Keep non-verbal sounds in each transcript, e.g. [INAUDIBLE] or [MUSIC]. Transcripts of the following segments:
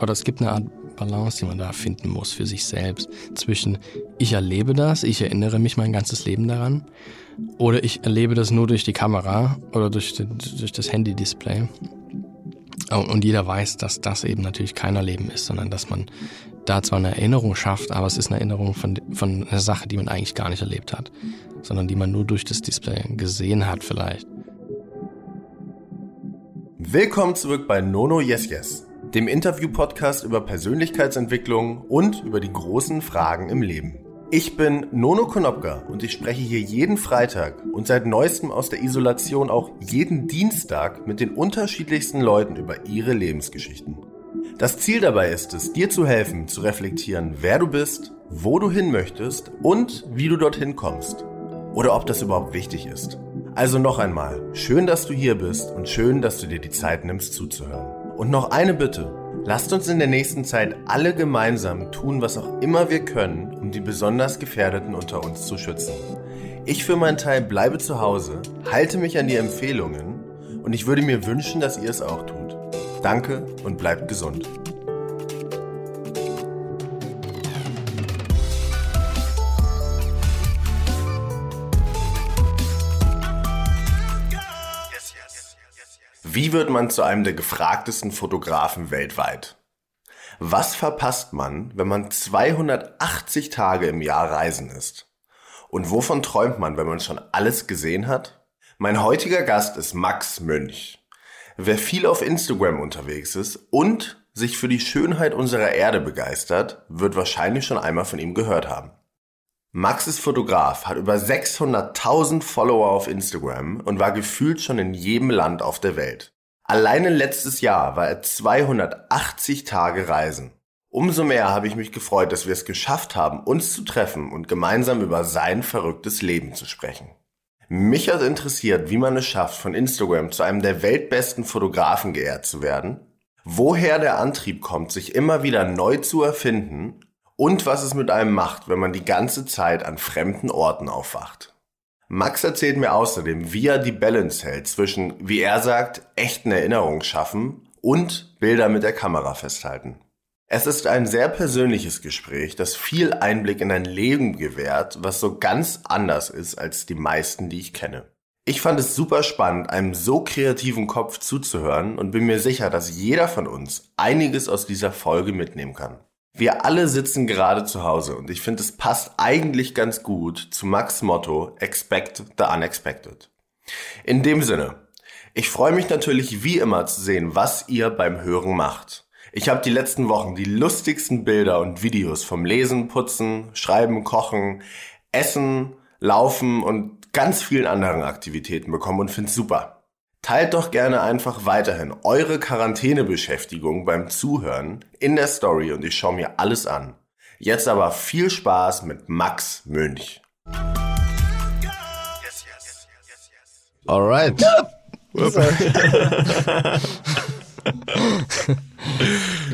oder es gibt eine Art Balance, die man da finden muss für sich selbst. Zwischen ich erlebe das, ich erinnere mich mein ganzes Leben daran, oder ich erlebe das nur durch die Kamera oder durch, durch das Handy-Display. Und jeder weiß, dass das eben natürlich kein Erleben ist, sondern dass man da zwar eine Erinnerung schafft, aber es ist eine Erinnerung von, von einer Sache, die man eigentlich gar nicht erlebt hat, sondern die man nur durch das Display gesehen hat vielleicht. Willkommen zurück bei Nono Yes Yes, dem Interview-Podcast über Persönlichkeitsentwicklung und über die großen Fragen im Leben. Ich bin Nono Konopka und ich spreche hier jeden Freitag und seit neuestem aus der Isolation auch jeden Dienstag mit den unterschiedlichsten Leuten über ihre Lebensgeschichten. Das Ziel dabei ist es, dir zu helfen, zu reflektieren, wer du bist, wo du hin möchtest und wie du dorthin kommst. Oder ob das überhaupt wichtig ist. Also noch einmal, schön, dass du hier bist und schön, dass du dir die Zeit nimmst zuzuhören. Und noch eine Bitte. Lasst uns in der nächsten Zeit alle gemeinsam tun, was auch immer wir können, um die besonders Gefährdeten unter uns zu schützen. Ich für meinen Teil bleibe zu Hause, halte mich an die Empfehlungen und ich würde mir wünschen, dass ihr es auch tut. Danke und bleibt gesund. Wie wird man zu einem der gefragtesten Fotografen weltweit? Was verpasst man, wenn man 280 Tage im Jahr reisen ist? Und wovon träumt man, wenn man schon alles gesehen hat? Mein heutiger Gast ist Max Münch. Wer viel auf Instagram unterwegs ist und sich für die Schönheit unserer Erde begeistert, wird wahrscheinlich schon einmal von ihm gehört haben. Max ist Fotograf, hat über 600.000 Follower auf Instagram und war gefühlt schon in jedem Land auf der Welt. Alleine letztes Jahr war er 280 Tage reisen. Umso mehr habe ich mich gefreut, dass wir es geschafft haben, uns zu treffen und gemeinsam über sein verrücktes Leben zu sprechen. Mich hat interessiert, wie man es schafft, von Instagram zu einem der weltbesten Fotografen geehrt zu werden, woher der Antrieb kommt, sich immer wieder neu zu erfinden und was es mit einem macht, wenn man die ganze Zeit an fremden Orten aufwacht. Max erzählt mir außerdem, wie er die Balance hält zwischen, wie er sagt, echten Erinnerungen schaffen und Bilder mit der Kamera festhalten. Es ist ein sehr persönliches Gespräch, das viel Einblick in ein Leben gewährt, was so ganz anders ist als die meisten, die ich kenne. Ich fand es super spannend, einem so kreativen Kopf zuzuhören und bin mir sicher, dass jeder von uns einiges aus dieser Folge mitnehmen kann. Wir alle sitzen gerade zu Hause und ich finde, es passt eigentlich ganz gut zu Max Motto Expect the Unexpected. In dem Sinne, ich freue mich natürlich wie immer zu sehen, was ihr beim Hören macht. Ich habe die letzten Wochen die lustigsten Bilder und Videos vom Lesen, Putzen, Schreiben, Kochen, Essen, Laufen und ganz vielen anderen Aktivitäten bekommen und find's super. Teilt doch gerne einfach weiterhin eure Quarantänebeschäftigung beim Zuhören in der Story und ich schaue mir alles an. Jetzt aber viel Spaß mit Max Münch. Alright. [LAUGHS]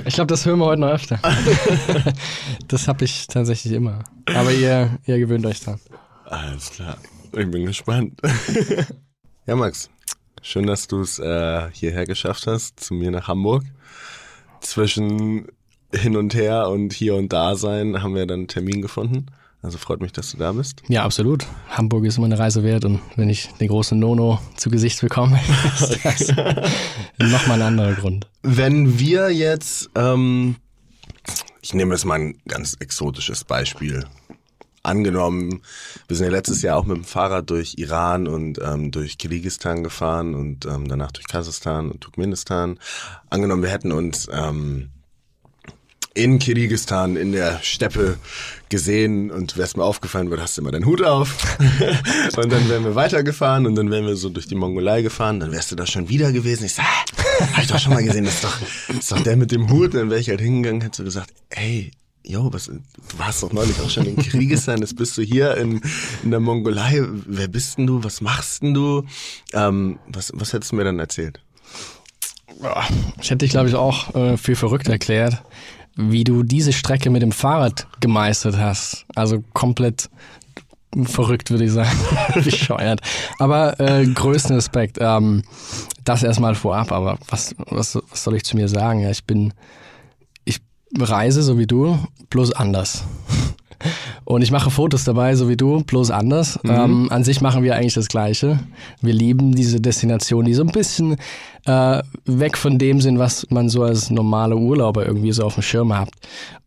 Ich glaube, das hören wir heute noch öfter. [LAUGHS] Das habe ich tatsächlich immer. Aber ihr, ihr gewöhnt euch dran. Alles klar. Ich bin gespannt. [LAUGHS] Ja, Max. Schön, dass du es äh, hierher geschafft hast, zu mir nach Hamburg. Zwischen hin und her und hier und da sein haben wir dann einen Termin gefunden. Also freut mich, dass du da bist. Ja, absolut. Hamburg ist immer eine Reise wert und wenn ich den großen Nono zu Gesicht bekomme, [LAUGHS] ist das nochmal ein anderer Grund. Wenn wir jetzt, ähm, ich nehme jetzt mal ein ganz exotisches Beispiel. Angenommen, wir sind ja letztes Jahr auch mit dem Fahrrad durch Iran und ähm, durch Kirgisistan gefahren und ähm, danach durch Kasachstan und Turkmenistan. Angenommen, wir hätten uns ähm, in Kirgisistan in der Steppe gesehen und wär's mir aufgefallen wird, hast du immer deinen Hut auf. [LAUGHS] und dann wären wir weitergefahren und dann wären wir so durch die Mongolei gefahren, dann wärst du da schon wieder gewesen. Ich sag, hab ich doch schon mal gesehen, das ist doch, das ist doch der mit dem Hut. Dann wäre ich halt hingegangen, hättest du gesagt, ey, Jo, was, du warst doch neulich auch schon in Kirgisistan, jetzt bist du hier in, in der Mongolei. Wer bist denn du? Was machst denn du? Ähm, was, was hättest du mir dann erzählt? Ich hätte dich, glaube ich, auch äh, für verrückt erklärt wie du diese Strecke mit dem Fahrrad gemeistert hast. Also komplett verrückt, würde ich sagen. [LAUGHS] Bescheuert. Aber äh, größten Respekt. Ähm, das erstmal vorab, aber was, was, was soll ich zu mir sagen? Ja, ich bin reise, so wie du, bloß anders. Und ich mache Fotos dabei, so wie du, bloß anders. Mhm. Ähm, an sich machen wir eigentlich das Gleiche. Wir lieben diese Destination, die so ein bisschen äh, weg von dem sind, was man so als normale Urlauber irgendwie so auf dem Schirm hat.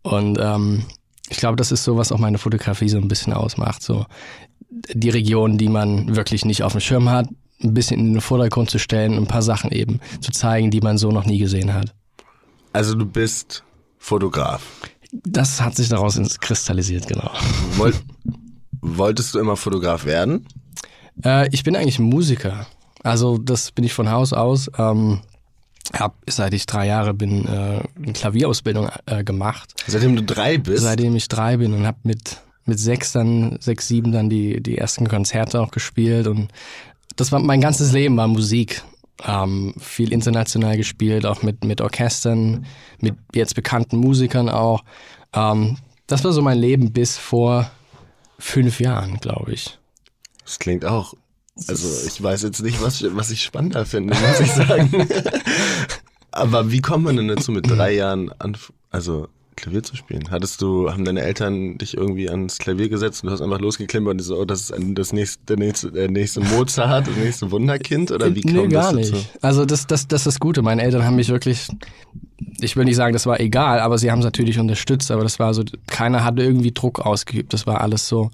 Und ähm, ich glaube, das ist so, was auch meine Fotografie so ein bisschen ausmacht. So die Region, die man wirklich nicht auf dem Schirm hat, ein bisschen in den Vordergrund zu stellen und ein paar Sachen eben zu zeigen, die man so noch nie gesehen hat. Also du bist Fotograf. Das hat sich daraus kristallisiert, genau. Woll [LAUGHS] wolltest du immer Fotograf werden? Äh, ich bin eigentlich Musiker. Also das bin ich von Haus aus. Ähm, habe seit ich drei Jahre bin äh, eine Klavierausbildung äh, gemacht. Seitdem du drei bist? Seitdem ich drei bin und habe mit mit sechs dann sechs sieben dann die die ersten Konzerte auch gespielt und das war mein ganzes Leben war Musik ähm, viel international gespielt, auch mit, mit Orchestern, mit jetzt bekannten Musikern auch. Ähm, das war so mein Leben bis vor fünf Jahren, glaube ich. Das klingt auch. Also ich weiß jetzt nicht, was, was ich spannender finde, muss ich sagen. [LAUGHS] Aber wie kommt man denn dazu mit drei [CLEARS THROAT] Jahren an, also Klavier zu spielen? Hattest du, haben deine Eltern dich irgendwie ans Klavier gesetzt und du hast einfach losgeklimpert und so, oh, das ist das nächste, der nächste, der nächste Mozart, das nächste Wunderkind oder wie kommt nee, gar das dazu? nicht. Also das, das, das ist das Gute. Meine Eltern haben mich wirklich, ich will nicht sagen, das war egal, aber sie haben es natürlich unterstützt, aber das war so, keiner hatte irgendwie Druck ausgeübt. Das war alles so,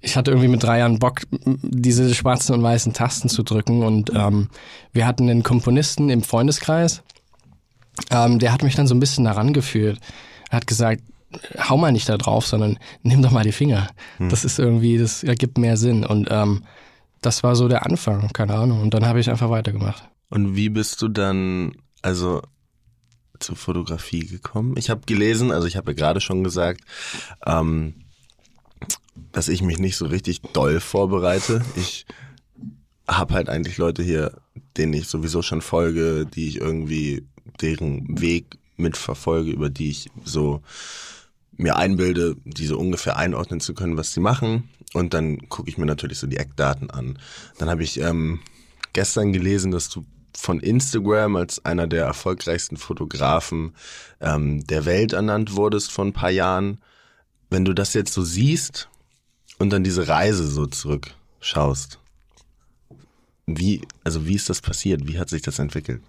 ich hatte irgendwie mit drei Jahren Bock, diese schwarzen und weißen Tasten zu drücken und ähm, wir hatten einen Komponisten im Freundeskreis, ähm, der hat mich dann so ein bisschen daran geführt. Er hat gesagt, hau mal nicht da drauf, sondern nimm doch mal die Finger. Hm. Das ist irgendwie, das ergibt mehr Sinn. Und ähm, das war so der Anfang, keine Ahnung. Und dann habe ich einfach weitergemacht. Und wie bist du dann, also zur Fotografie gekommen? Ich habe gelesen, also ich habe ja gerade schon gesagt, ähm, dass ich mich nicht so richtig doll vorbereite. Ich habe halt eigentlich Leute hier, denen ich sowieso schon folge, die ich irgendwie deren Weg mitverfolge, über die ich so mir einbilde, die so ungefähr einordnen zu können, was sie machen. Und dann gucke ich mir natürlich so die Eckdaten an. Dann habe ich ähm, gestern gelesen, dass du von Instagram als einer der erfolgreichsten Fotografen ähm, der Welt ernannt wurdest vor ein paar Jahren. Wenn du das jetzt so siehst und dann diese Reise so zurückschaust, wie, also wie ist das passiert? Wie hat sich das entwickelt?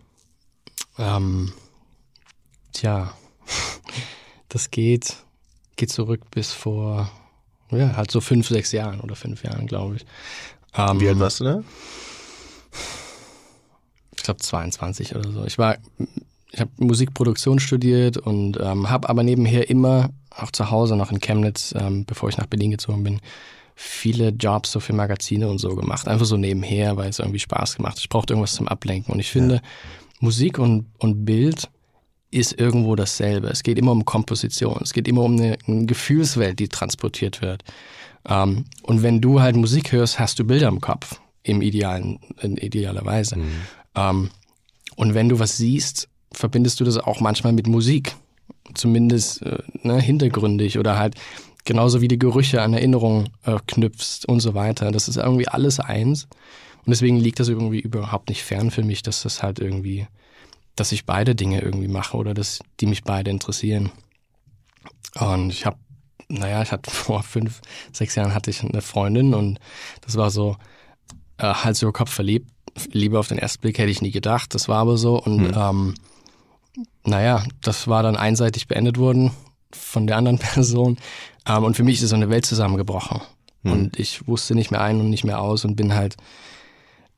Ähm, Tja, das geht, geht zurück bis vor, ja, halt so fünf, sechs Jahren oder fünf Jahren, glaube ich. Ähm, Wie alt warst du da? Ich glaube 22 oder so. Ich war, ich habe Musikproduktion studiert und ähm, habe aber nebenher immer, auch zu Hause noch in Chemnitz, ähm, bevor ich nach Berlin gezogen bin, viele Jobs so für Magazine und so gemacht. Einfach so nebenher, weil es irgendwie Spaß gemacht. Ich brauchte irgendwas zum Ablenken. Und ich finde, ja. Musik und, und Bild ist irgendwo dasselbe. Es geht immer um Komposition, es geht immer um eine, eine Gefühlswelt, die transportiert wird. Ähm, und wenn du halt Musik hörst, hast du Bilder im Kopf, im idealen, in idealer Weise. Mhm. Ähm, und wenn du was siehst, verbindest du das auch manchmal mit Musik. Zumindest äh, ne, hintergründig oder halt genauso wie die Gerüche an Erinnerungen äh, knüpfst und so weiter. Das ist irgendwie alles eins. Und deswegen liegt das irgendwie überhaupt nicht fern für mich, dass das halt irgendwie dass ich beide Dinge irgendwie mache oder dass die mich beide interessieren. Und ich habe, naja, ich hatte [LAUGHS] vor fünf, sechs Jahren hatte ich eine Freundin und das war so äh, Hals über Kopf verliebt. Liebe auf den ersten Blick hätte ich nie gedacht, das war aber so. Und mhm. ähm, naja, das war dann einseitig beendet worden von der anderen [LAUGHS] Person. Ähm, und für mich ist so eine Welt zusammengebrochen. Mhm. Und ich wusste nicht mehr ein und nicht mehr aus und bin halt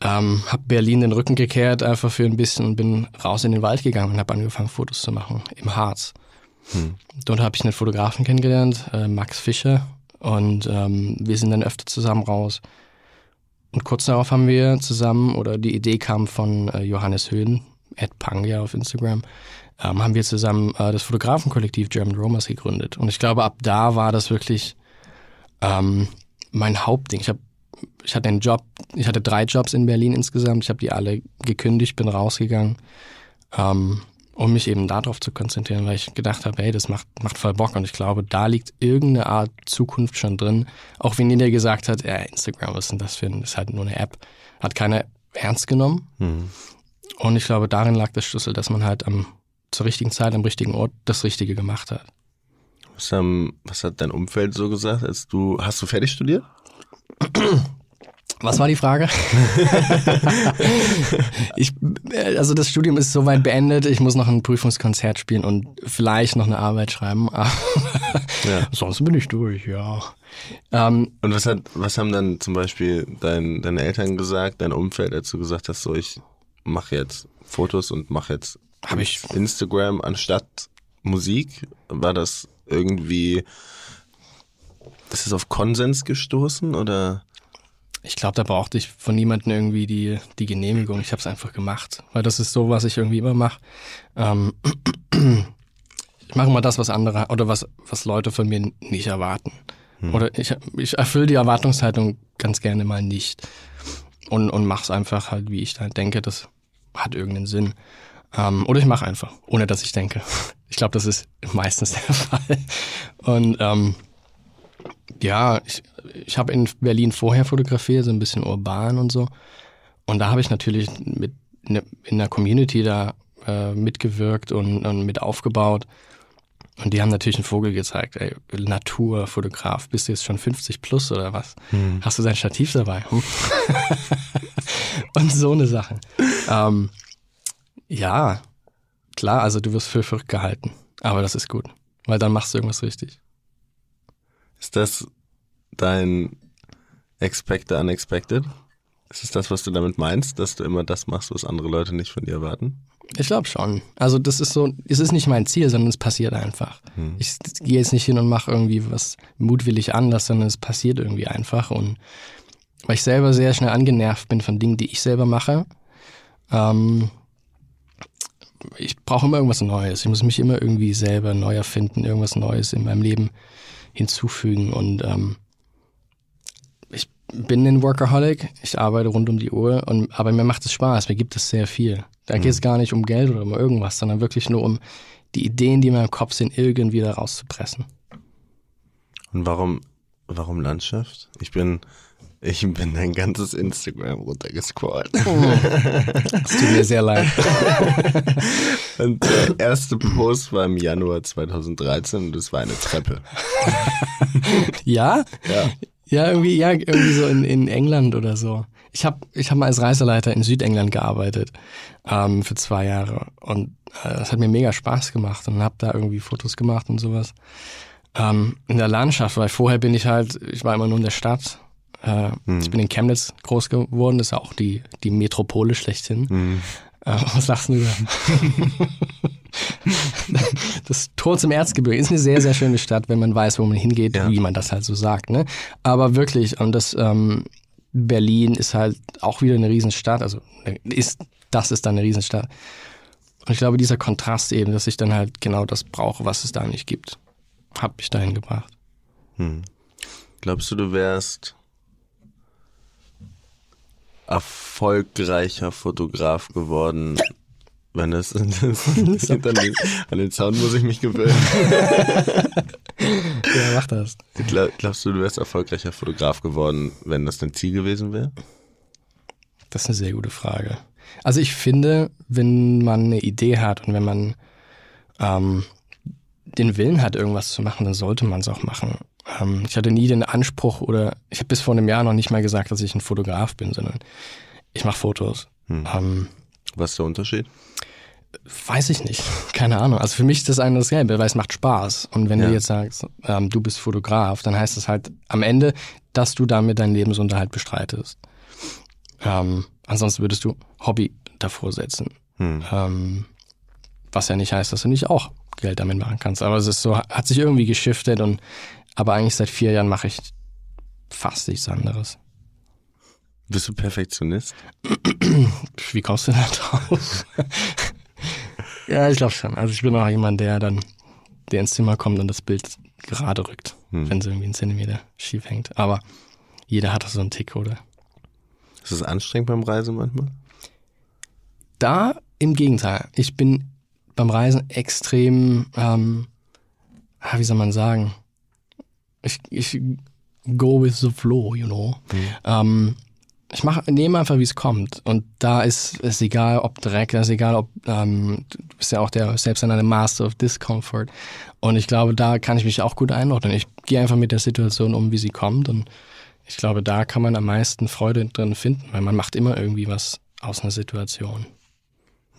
ähm, habe Berlin den Rücken gekehrt, einfach für ein bisschen und bin raus in den Wald gegangen und habe angefangen, Fotos zu machen im Harz. Hm. Dort habe ich einen Fotografen kennengelernt, äh, Max Fischer, und ähm, wir sind dann öfter zusammen raus. Und kurz darauf haben wir zusammen, oder die Idee kam von äh, Johannes Höhn, Ed Pangia auf Instagram, ähm, haben wir zusammen äh, das Fotografenkollektiv German Romers gegründet. Und ich glaube, ab da war das wirklich ähm, mein Hauptding. Ich habe ich hatte einen Job, ich hatte drei Jobs in Berlin insgesamt. Ich habe die alle gekündigt, bin rausgegangen, ähm, um mich eben darauf zu konzentrieren, weil ich gedacht habe, hey, das macht, macht voll Bock. Und ich glaube, da liegt irgendeine Art Zukunft schon drin. Auch wenn jeder gesagt hat, ja, Instagram, was ist denn das für ein, das ist halt nur eine App. Hat keiner ernst genommen. Mhm. Und ich glaube, darin lag der Schlüssel, dass man halt am zur richtigen Zeit am richtigen Ort das Richtige gemacht hat. Was, haben, was hat dein Umfeld so gesagt, als du, hast du fertig studiert? Was war die Frage? [LAUGHS] ich, also das Studium ist soweit beendet. Ich muss noch ein Prüfungskonzert spielen und vielleicht noch eine Arbeit schreiben. [LAUGHS] ja. Sonst bin ich durch, ja. Ähm, und was hat, was haben dann zum Beispiel dein, deine Eltern gesagt, dein Umfeld, als du gesagt hast, so ich mache jetzt Fotos und mache jetzt hab ich Instagram anstatt Musik? War das irgendwie, ist es auf Konsens gestoßen oder? Ich glaube, da brauchte ich von niemandem irgendwie die, die Genehmigung. Ich habe es einfach gemacht, weil das ist so, was ich irgendwie immer mache. Ähm, [CLEARS THROAT] ich mache immer das, was andere oder was, was Leute von mir nicht erwarten. Hm. Oder ich, ich erfülle die Erwartungshaltung ganz gerne mal nicht und, und mache es einfach halt, wie ich da denke, das hat irgendeinen Sinn. Ähm, oder ich mache einfach, ohne dass ich denke. [LAUGHS] Ich glaube, das ist meistens der [LAUGHS] Fall. Und ähm, ja, ich, ich habe in Berlin vorher fotografiert, so ein bisschen urban und so. Und da habe ich natürlich mit ne, in der Community da äh, mitgewirkt und, und mit aufgebaut. Und die haben natürlich einen Vogel gezeigt, ey, Naturfotograf, bist du jetzt schon 50 plus oder was? Hm. Hast du dein Stativ dabei? Hm? [LAUGHS] und so eine Sache. Ähm, ja, klar, also du wirst für verrückt gehalten. Aber das ist gut, weil dann machst du irgendwas richtig. Ist das dein Expect the Unexpected? Ist es das, was du damit meinst, dass du immer das machst, was andere Leute nicht von dir erwarten? Ich glaube schon. Also das ist so, es ist nicht mein Ziel, sondern es passiert einfach. Hm. Ich gehe jetzt nicht hin und mache irgendwie was mutwillig anders, sondern es passiert irgendwie einfach. Und weil ich selber sehr schnell angenervt bin von Dingen, die ich selber mache, ähm, ich brauche immer irgendwas Neues. Ich muss mich immer irgendwie selber neu erfinden, irgendwas Neues in meinem Leben hinzufügen. Und ähm, ich bin ein Workaholic, ich arbeite rund um die Uhr, und, aber mir macht es Spaß, mir gibt es sehr viel. Da mhm. geht es gar nicht um Geld oder um irgendwas, sondern wirklich nur um die Ideen, die in meinem Kopf sind, irgendwie da rauszupressen. Und warum, warum Landschaft? Ich bin ich bin dein ganzes Instagram runtergescrollt. Oh. Das tut mir sehr leid. [LAUGHS] Und der erste Post war im Januar 2013 und es war eine Treppe. [LAUGHS] Ja? Ja. Ja, irgendwie, ja, irgendwie so in, in England oder so. Ich habe ich hab mal als Reiseleiter in Südengland gearbeitet ähm, für zwei Jahre und äh, das hat mir mega Spaß gemacht und habe da irgendwie Fotos gemacht und sowas. Ähm, in der Landschaft, weil vorher bin ich halt, ich war immer nur in der Stadt äh, mhm. Ich bin in Chemnitz groß geworden, das ist ja auch die, die Metropole schlechthin. Mhm. Äh, was lachst du da? [LAUGHS] das Tor zum Erzgebirge ist eine sehr, sehr schöne Stadt, wenn man weiß, wo man hingeht, ja. wie man das halt so sagt. Ne? Aber wirklich, und das ähm, Berlin ist halt auch wieder eine Riesenstadt, also ist, das ist dann eine Riesenstadt. Und ich glaube, dieser Kontrast eben, dass ich dann halt genau das brauche, was es da nicht gibt, hat mich dahin gebracht. Hm. Glaubst du, du wärst erfolgreicher Fotograf geworden. Wenn es [LAUGHS] an, den, an den Sound muss ich mich gewöhnen. ja, mach das. Glaub, glaubst du, du wärst erfolgreicher Fotograf geworden, wenn das dein Ziel gewesen wäre? Das ist eine sehr gute Frage. Also ich finde, wenn man eine Idee hat und wenn man ähm, den Willen hat, irgendwas zu machen, dann sollte man es auch machen. Ähm, ich hatte nie den Anspruch oder ich habe bis vor einem Jahr noch nicht mal gesagt, dass ich ein Fotograf bin, sondern ich mache Fotos. Hm. Ähm, Was ist der Unterschied? Weiß ich nicht. Keine Ahnung. Also für mich ist das eine dasselbe, weil es macht Spaß. Und wenn ja. du jetzt sagst, ähm, du bist Fotograf, dann heißt das halt am Ende, dass du damit deinen Lebensunterhalt bestreitest. Ähm, ansonsten würdest du Hobby davor setzen. Hm. Ähm, was ja nicht heißt, dass du nicht auch Geld damit machen kannst. Aber es ist so, hat sich irgendwie geschiftet und aber eigentlich seit vier Jahren mache ich fast nichts anderes. Bist du Perfektionist? [CLEARS THROAT] Wie kommst du da drauf? [LAUGHS] ja, ich glaube schon. Also ich bin auch jemand, der dann, der ins Zimmer kommt und das Bild gerade rückt, hm. wenn es irgendwie einen Zentimeter schief hängt. Aber jeder hat so einen Tick, oder? Ist es anstrengend beim Reisen manchmal? Da im Gegenteil. Ich bin beim Reisen extrem, ähm, wie soll man sagen, ich, ich go with the flow, you know. Mhm. Ähm, ich mache, nehme einfach, wie es kommt. Und da ist es egal, ob Dreck, es ist egal, ob ähm, du bist ja auch der selbsternannte Master of Discomfort. Und ich glaube, da kann ich mich auch gut einordnen. Ich gehe einfach mit der Situation um, wie sie kommt. Und ich glaube, da kann man am meisten Freude drin finden, weil man macht immer irgendwie was aus einer Situation.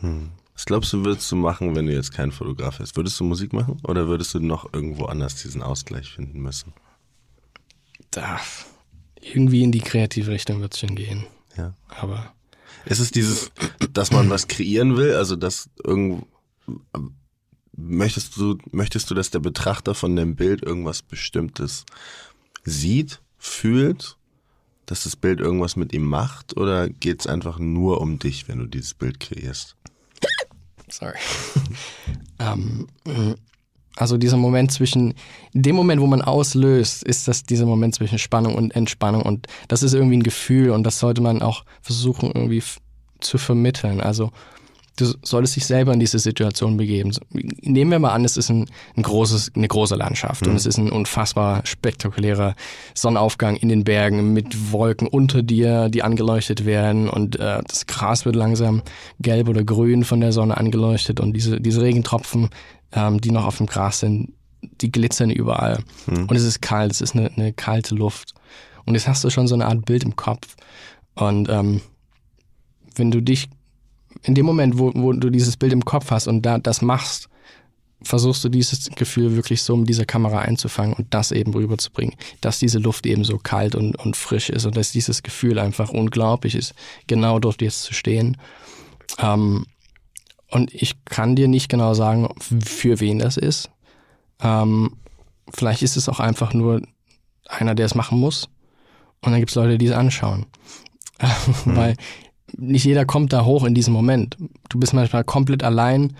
Hm. Was glaubst du, würdest du machen, wenn du jetzt kein Fotograf bist? Würdest du Musik machen oder würdest du noch irgendwo anders diesen Ausgleich finden müssen? Da, irgendwie in die kreative Richtung wird es schon gehen. Ja. Aber. Ist es dieses, dass man was kreieren will? Also, dass irgendwo, möchtest du, möchtest du, dass der Betrachter von dem Bild irgendwas Bestimmtes sieht, fühlt, dass das Bild irgendwas mit ihm macht? Oder geht es einfach nur um dich, wenn du dieses Bild kreierst? Sorry. [LAUGHS] ähm, also dieser Moment zwischen, dem Moment, wo man auslöst, ist das dieser Moment zwischen Spannung und Entspannung und das ist irgendwie ein Gefühl und das sollte man auch versuchen irgendwie zu vermitteln. Also du solltest dich selber in diese Situation begeben. Nehmen wir mal an, es ist ein, ein großes, eine große Landschaft mhm. und es ist ein unfassbar spektakulärer Sonnenaufgang in den Bergen mit Wolken unter dir, die angeleuchtet werden und äh, das Gras wird langsam gelb oder grün von der Sonne angeleuchtet und diese, diese Regentropfen, ähm, die noch auf dem Gras sind, die glitzern überall. Mhm. Und es ist kalt, es ist eine, eine kalte Luft. Und jetzt hast du schon so eine Art Bild im Kopf. Und ähm, wenn du dich in dem Moment, wo, wo du dieses Bild im Kopf hast und da das machst, versuchst du dieses Gefühl wirklich so mit dieser Kamera einzufangen und das eben rüberzubringen, dass diese Luft eben so kalt und, und frisch ist und dass dieses Gefühl einfach unglaublich ist, genau dort jetzt zu stehen. Ähm, und ich kann dir nicht genau sagen, für wen das ist. Ähm, vielleicht ist es auch einfach nur einer, der es machen muss. Und dann gibt es Leute, die es anschauen. Mhm. [LAUGHS] Weil nicht jeder kommt da hoch in diesem Moment. Du bist manchmal komplett allein.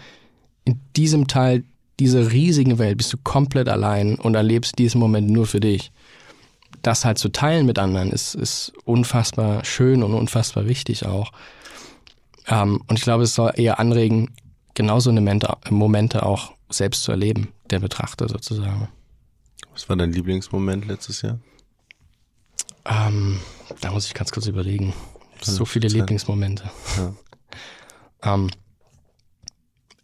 In diesem Teil dieser riesigen Welt bist du komplett allein und erlebst diesen Moment nur für dich. Das halt zu teilen mit anderen ist, ist unfassbar schön und unfassbar wichtig auch. Ähm, und ich glaube, es soll eher anregen, genauso eine Momente, Momente auch selbst zu erleben, der Betrachter sozusagen. Was war dein Lieblingsmoment letztes Jahr? Ähm, da muss ich ganz kurz überlegen. So viele Lieblingsmomente. Ja. [LAUGHS] ähm,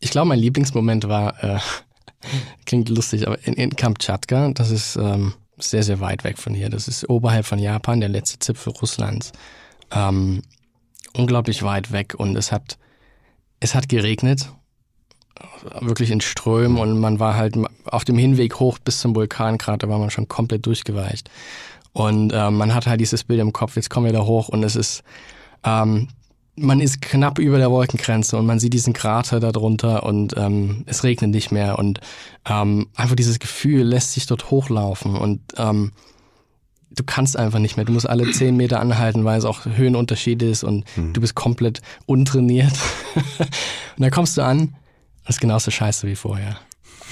ich glaube, mein Lieblingsmoment war, äh, [LAUGHS] klingt lustig, aber in, in Kamtschatka, das ist ähm, sehr, sehr weit weg von hier. Das ist oberhalb von Japan, der letzte Zipfel Russlands. Ähm, unglaublich weit weg und es hat, es hat geregnet, wirklich in Strömen und man war halt auf dem Hinweg hoch bis zum Vulkankrater war man schon komplett durchgeweicht. Und äh, man hat halt dieses Bild im Kopf, jetzt kommen wir da hoch und es ist, ähm, man ist knapp über der Wolkengrenze und man sieht diesen Krater darunter und ähm, es regnet nicht mehr und ähm, einfach dieses Gefühl lässt sich dort hochlaufen und ähm, du kannst einfach nicht mehr. Du musst alle zehn Meter anhalten, weil es auch Höhenunterschied ist und mhm. du bist komplett untrainiert. [LAUGHS] und dann kommst du an, das ist genauso scheiße wie vorher.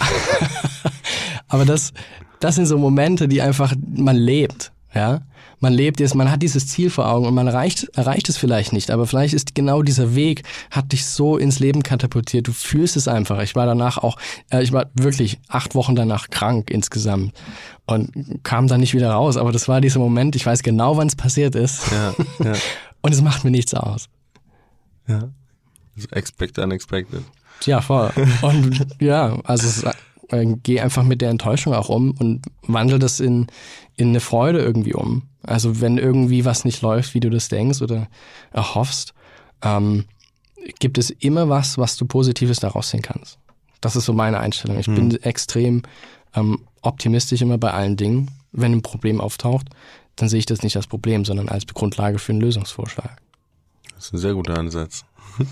[LAUGHS] Aber das, das sind so Momente, die einfach man lebt, ja. Man lebt jetzt, man hat dieses Ziel vor Augen und man erreicht, erreicht es vielleicht nicht, aber vielleicht ist genau dieser Weg, hat dich so ins Leben katapultiert. Du fühlst es einfach. Ich war danach auch, äh, ich war wirklich acht Wochen danach krank insgesamt und kam dann nicht wieder raus. Aber das war dieser Moment, ich weiß genau, wann es passiert ist. Ja, ja. [LAUGHS] und es macht mir nichts aus. Ja. Expect unexpected. Ja, voll. [LAUGHS] Und ja, also es äh, geh einfach mit der Enttäuschung auch um und wandel das in, in eine Freude irgendwie um. Also wenn irgendwie was nicht läuft, wie du das denkst oder erhoffst, ähm, gibt es immer was, was du Positives daraus sehen kannst. Das ist so meine Einstellung. Ich hm. bin extrem ähm, optimistisch immer bei allen Dingen. Wenn ein Problem auftaucht, dann sehe ich das nicht als Problem, sondern als Grundlage für einen Lösungsvorschlag. Das ist ein sehr guter Ansatz. [LAUGHS]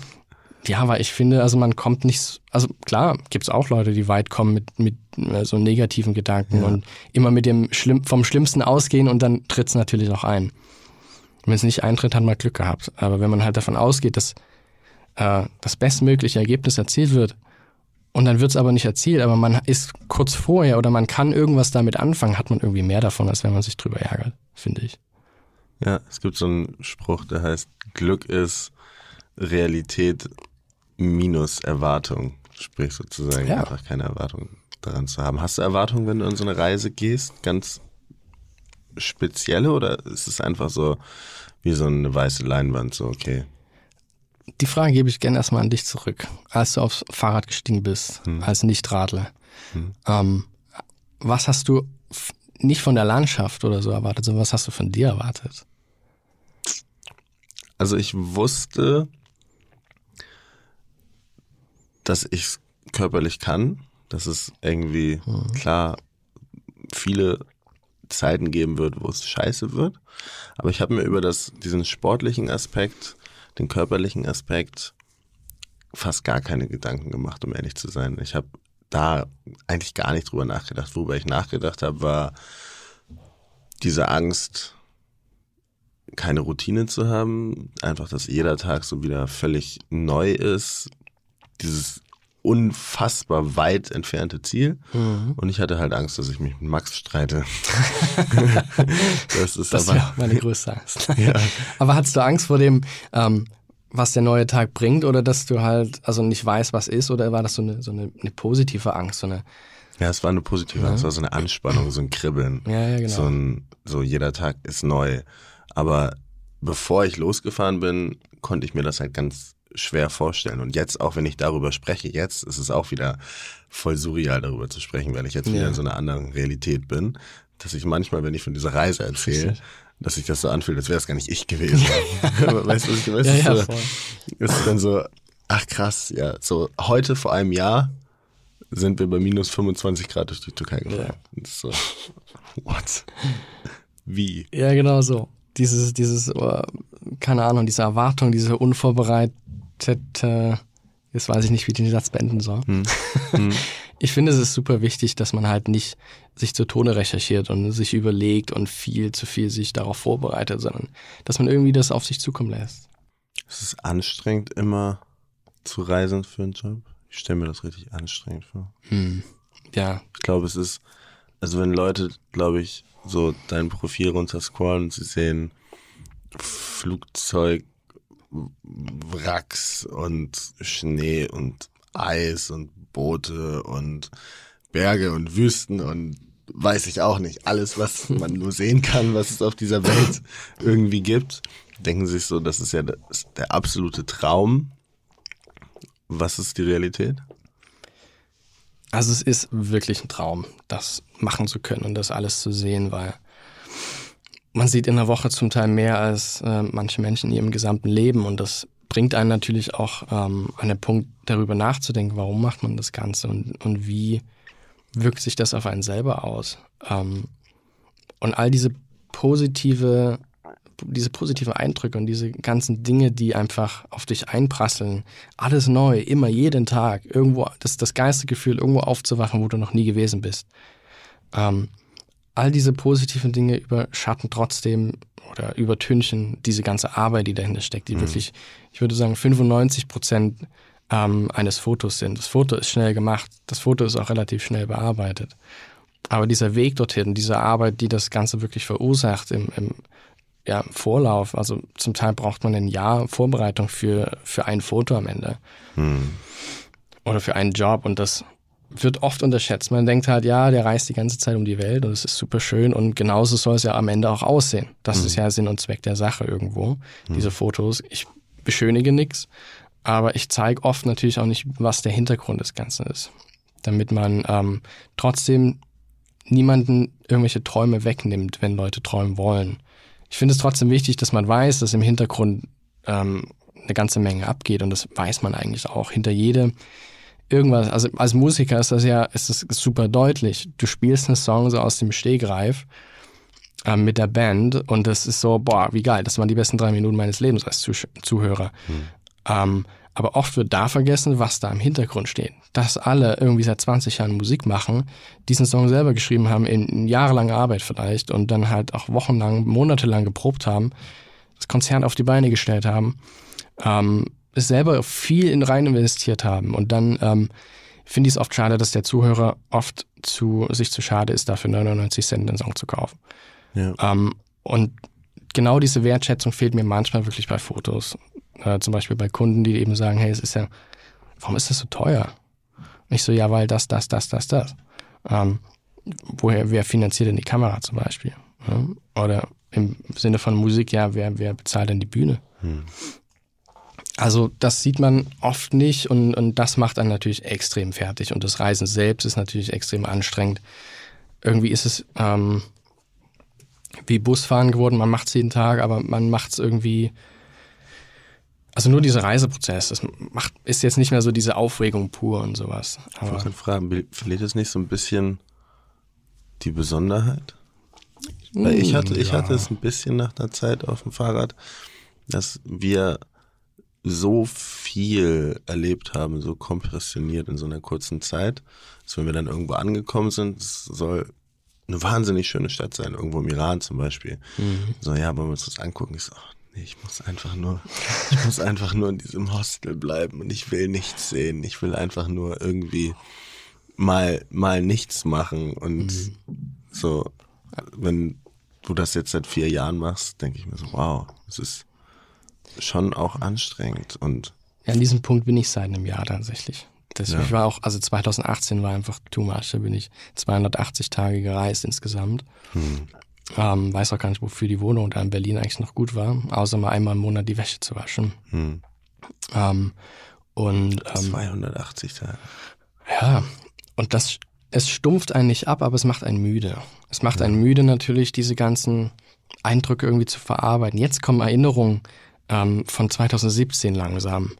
Ja, weil ich finde, also man kommt nicht, also klar, gibt es auch Leute, die weit kommen mit, mit äh, so negativen Gedanken ja. und immer mit dem Schlimm, vom Schlimmsten ausgehen und dann tritt es natürlich auch ein. Wenn es nicht eintritt, hat man Glück gehabt. Aber wenn man halt davon ausgeht, dass äh, das bestmögliche Ergebnis erzielt wird und dann wird es aber nicht erzielt, aber man ist kurz vorher oder man kann irgendwas damit anfangen, hat man irgendwie mehr davon, als wenn man sich drüber ärgert, finde ich. Ja, es gibt so einen Spruch, der heißt, Glück ist Realität minus Erwartung. Sprich sozusagen ja. einfach keine Erwartung daran zu haben. Hast du Erwartungen, wenn du in so eine Reise gehst? Ganz spezielle oder ist es einfach so wie so eine weiße Leinwand, so okay? Die Frage gebe ich gerne erstmal an dich zurück. Als du aufs Fahrrad gestiegen bist, hm. als Nichtradler, hm. ähm, was hast du nicht von der Landschaft oder so erwartet, sondern was hast du von dir erwartet? Also ich wusste, dass ich es körperlich kann, dass es irgendwie hm. klar viele Zeiten geben wird, wo es scheiße wird. Aber ich habe mir über das, diesen sportlichen Aspekt, den körperlichen Aspekt fast gar keine Gedanken gemacht, um ehrlich zu sein. Ich habe da eigentlich gar nicht drüber nachgedacht. Worüber ich nachgedacht habe, war diese Angst, keine Routine zu haben, einfach, dass jeder Tag so wieder völlig neu ist, dieses unfassbar weit entfernte Ziel. Mhm. Und ich hatte halt Angst, dass ich mich mit Max streite. [LAUGHS] das ist das aber meine größte Angst. [LAUGHS] ja. Aber hattest du Angst vor dem, ähm, was der neue Tag bringt, oder dass du halt also nicht weißt, was ist, oder war das so eine, so eine, eine positive Angst, so eine ja, es war eine positive Angst, es war so eine Anspannung, so ein Kribbeln. Ja, ja, genau. So, ein, so jeder Tag ist neu. Aber bevor ich losgefahren bin, konnte ich mir das halt ganz schwer vorstellen. Und jetzt, auch wenn ich darüber spreche, jetzt ist es auch wieder voll surreal, darüber zu sprechen, weil ich jetzt ja. wieder in so einer anderen Realität bin, dass ich manchmal, wenn ich von dieser Reise erzähle, dass sich das so anfühlt, als wäre es gar nicht ich gewesen. [LAUGHS] [LAUGHS] weißt du, was ich weiß? Ja, ja, so, ist dann so, ach krass, ja, so heute vor einem Jahr sind wir bei minus 25 Grad durch die Türkei gefahren. Ja. So, what? Wie? Ja, genau so. Dieses, dieses, oh, keine Ahnung, diese Erwartung, diese unvorbereitete, jetzt weiß ich nicht, wie ich den Satz beenden soll. Hm. Hm. [LAUGHS] Ich finde, es ist super wichtig, dass man halt nicht sich zu Tone recherchiert und sich überlegt und viel zu viel sich darauf vorbereitet, sondern dass man irgendwie das auf sich zukommen lässt. Es ist anstrengend, immer zu reisen für einen Job. Ich stelle mir das richtig anstrengend vor. Hm. Ja. Ich glaube, es ist, also wenn Leute, glaube ich, so dein Profil runterscrollen und sie sehen Flugzeug, Wracks und Schnee und Eis und Boote und Berge und Wüsten und weiß ich auch nicht. Alles, was man nur sehen kann, was es auf dieser Welt irgendwie gibt, denken sich so, das ist ja der absolute Traum. Was ist die Realität? Also es ist wirklich ein Traum, das machen zu können und das alles zu sehen, weil man sieht in der Woche zum Teil mehr als äh, manche Menschen in ihrem gesamten Leben und das bringt einen natürlich auch ähm, an den Punkt, darüber nachzudenken, warum macht man das Ganze und, und wie wirkt sich das auf einen selber aus. Ähm, und all diese positive diese positiven Eindrücke und diese ganzen Dinge, die einfach auf dich einprasseln, alles neu, immer, jeden Tag, irgendwo, das, das Geistergefühl, irgendwo aufzuwachen, wo du noch nie gewesen bist. Ähm, all diese positiven Dinge überschatten trotzdem oder übertünchen diese ganze Arbeit, die dahinter steckt, die mhm. wirklich, ich würde sagen, 95 Prozent ähm, eines Fotos sind. Das Foto ist schnell gemacht, das Foto ist auch relativ schnell bearbeitet. Aber dieser Weg dorthin, diese Arbeit, die das Ganze wirklich verursacht im, im ja, Vorlauf. Also zum Teil braucht man ein Jahr Vorbereitung für, für ein Foto am Ende. Hm. Oder für einen Job. Und das wird oft unterschätzt. Man denkt halt, ja, der reist die ganze Zeit um die Welt und es ist super schön und genauso soll es ja am Ende auch aussehen. Das hm. ist ja Sinn und Zweck der Sache irgendwo, hm. diese Fotos. Ich beschönige nichts, aber ich zeige oft natürlich auch nicht, was der Hintergrund des Ganzen ist. Damit man ähm, trotzdem niemanden irgendwelche Träume wegnimmt, wenn Leute träumen wollen. Ich finde es trotzdem wichtig, dass man weiß, dass im Hintergrund ähm, eine ganze Menge abgeht und das weiß man eigentlich auch. Hinter jedem irgendwas, also als Musiker ist das ja, ist das super deutlich. Du spielst einen Song so aus dem Stegreif ähm, mit der Band und das ist so, boah, wie geil, das waren die besten drei Minuten meines Lebens als Zuh Zuhörer. Hm. Ähm, aber oft wird da vergessen, was da im Hintergrund steht. Dass alle irgendwie seit 20 Jahren Musik machen, diesen Song selber geschrieben haben, in jahrelanger Arbeit vielleicht und dann halt auch wochenlang, monatelang geprobt haben, das Konzert auf die Beine gestellt haben, ähm, es selber viel in rein investiert haben und dann ähm, finde ich es oft schade, dass der Zuhörer oft zu sich zu schade ist, dafür 99 Cent den Song zu kaufen. Ja. Ähm, und genau diese Wertschätzung fehlt mir manchmal wirklich bei Fotos. Äh, zum Beispiel bei Kunden, die eben sagen, hey, es ist ja, warum ist das so teuer? Nicht so, ja, weil das, das, das, das, das. Ähm, woher, wer finanziert denn die Kamera zum Beispiel? Ja? Oder im Sinne von Musik, ja, wer, wer bezahlt denn die Bühne? Hm. Also das sieht man oft nicht und, und das macht einen natürlich extrem fertig. Und das Reisen selbst ist natürlich extrem anstrengend. Irgendwie ist es ähm, wie Busfahren geworden, man macht es jeden Tag, aber man macht es irgendwie. Also nur dieser Reiseprozess, das macht, ist jetzt nicht mehr so diese Aufregung pur und sowas. Aber ich wollte fragen, verliert es nicht so ein bisschen die Besonderheit? Weil ich hatte, ich hatte es ein bisschen nach der Zeit auf dem Fahrrad, dass wir so viel erlebt haben, so kompressioniert in so einer kurzen Zeit, dass wenn wir dann irgendwo angekommen sind, es soll eine wahnsinnig schöne Stadt sein, irgendwo im Iran zum Beispiel. Mhm. So, ja, wollen wir uns das angucken? Ich so, ach, nee, ich muss einfach nur, [LAUGHS] ich muss einfach nur in diesem Hostel bleiben und ich will nichts sehen. Ich will einfach nur irgendwie mal, mal nichts machen und mhm. so, wenn du das jetzt seit vier Jahren machst, denke ich mir so, wow, es ist schon auch anstrengend und ja, an diesem Punkt bin ich seit einem Jahr tatsächlich. Das, ja. Ich war auch, also 2018 war einfach too much. Da bin ich 280 Tage gereist insgesamt. Hm. Ähm, weiß auch gar nicht, wofür die Wohnung da in Berlin eigentlich noch gut war, außer mal einmal im Monat die Wäsche zu waschen. Hm. Ähm, und ähm, 280 Tage. Ja, und das es stumpft einen nicht ab, aber es macht einen müde. Es macht einen müde natürlich, diese ganzen Eindrücke irgendwie zu verarbeiten. Jetzt kommen Erinnerungen ähm, von 2017 langsam,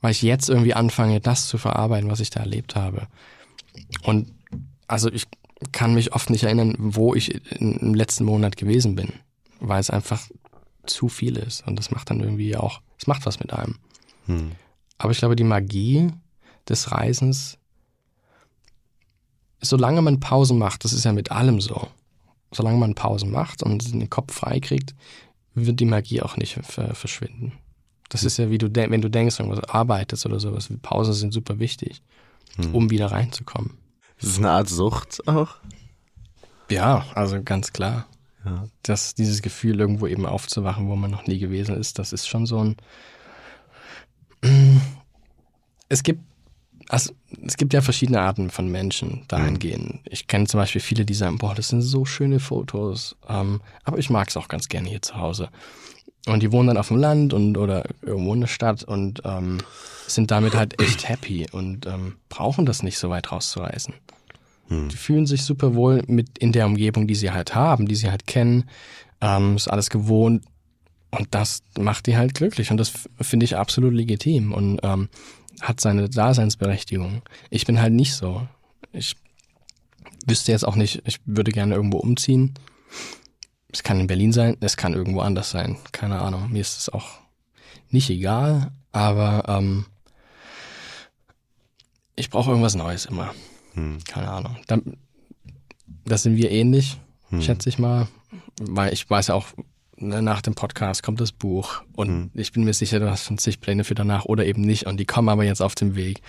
weil ich jetzt irgendwie anfange, das zu verarbeiten, was ich da erlebt habe. Und also ich kann mich oft nicht erinnern, wo ich im letzten Monat gewesen bin, weil es einfach zu viel ist. Und das macht dann irgendwie auch, es macht was mit einem. Hm. Aber ich glaube, die Magie des Reisens solange man Pausen macht, das ist ja mit allem so, solange man Pausen macht und den Kopf frei kriegt, wird die Magie auch nicht verschwinden. Das ist ja wie du, wenn du denkst, irgendwas arbeitest oder sowas, Pausen sind super wichtig, hm. um wieder reinzukommen. Das ist eine Art Sucht auch? Ja, also ganz klar. Ja. Das, dieses Gefühl, irgendwo eben aufzuwachen, wo man noch nie gewesen ist, das ist schon so ein. [CLEARS THROAT] Es gibt also, es gibt ja verschiedene Arten von Menschen dahingehend. Mhm. Ich kenne zum Beispiel viele, die sagen, boah, das sind so schöne Fotos. Ähm, aber ich mag es auch ganz gerne hier zu Hause. Und die wohnen dann auf dem Land und oder irgendwo in der Stadt und ähm, sind damit halt echt happy und ähm, brauchen das nicht so weit rauszureißen. Mhm. Die fühlen sich super wohl mit in der Umgebung, die sie halt haben, die sie halt kennen. Ähm, ist alles gewohnt. Und das macht die halt glücklich. Und das finde ich absolut legitim. Und ähm, hat seine Daseinsberechtigung. Ich bin halt nicht so. Ich wüsste jetzt auch nicht, ich würde gerne irgendwo umziehen. Es kann in Berlin sein, es kann irgendwo anders sein. Keine Ahnung. Mir ist es auch nicht egal, aber ähm, ich brauche irgendwas Neues immer. Hm. Keine Ahnung. Da, das sind wir ähnlich, hm. schätze ich mal. Weil ich weiß ja auch, nach dem Podcast kommt das Buch und mhm. ich bin mir sicher, du hast schon zig Pläne für danach oder eben nicht und die kommen aber jetzt auf dem Weg.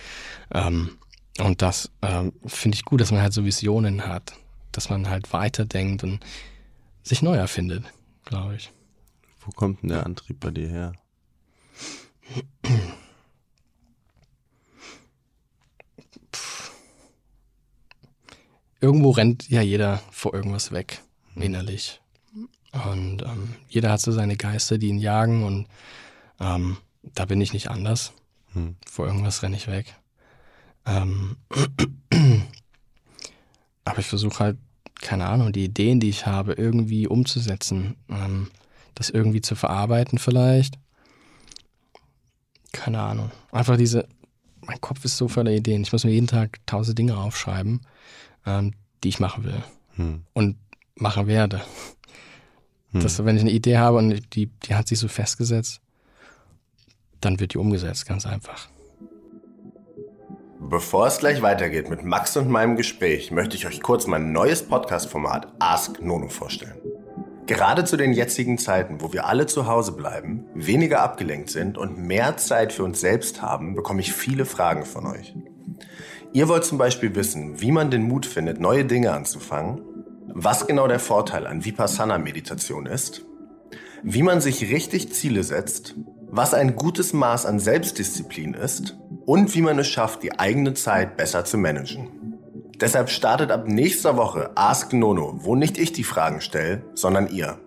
Ähm, und das ähm, finde ich gut, dass man halt so Visionen hat, dass man halt weiterdenkt und sich neu erfindet, glaube ich. Wo kommt denn der Antrieb bei dir her? Irgendwo rennt ja jeder vor irgendwas weg, innerlich. Und ähm, jeder hat so seine Geister, die ihn jagen und ähm, da bin ich nicht anders. Hm. Vor irgendwas renne ich weg. Ähm, [CLEARS THROAT] aber ich versuche halt, keine Ahnung, die Ideen, die ich habe, irgendwie umzusetzen. Ähm, das irgendwie zu verarbeiten vielleicht. Keine Ahnung. Einfach diese, mein Kopf ist so voller Ideen. Ich muss mir jeden Tag tausend Dinge aufschreiben, ähm, die ich machen will. Hm. Und machen werde. Hm. Dass, wenn ich eine Idee habe und die, die hat sich so festgesetzt, dann wird die umgesetzt, ganz einfach. Bevor es gleich weitergeht mit Max und meinem Gespräch, möchte ich euch kurz mein neues Podcast-Format Ask Nono vorstellen. Gerade zu den jetzigen Zeiten, wo wir alle zu Hause bleiben, weniger abgelenkt sind und mehr Zeit für uns selbst haben, bekomme ich viele Fragen von euch. Ihr wollt zum Beispiel wissen, wie man den Mut findet, neue Dinge anzufangen was genau der Vorteil an Vipassana-Meditation ist, wie man sich richtig Ziele setzt, was ein gutes Maß an Selbstdisziplin ist und wie man es schafft, die eigene Zeit besser zu managen. Deshalb startet ab nächster Woche Ask Nono, wo nicht ich die Fragen stelle, sondern ihr.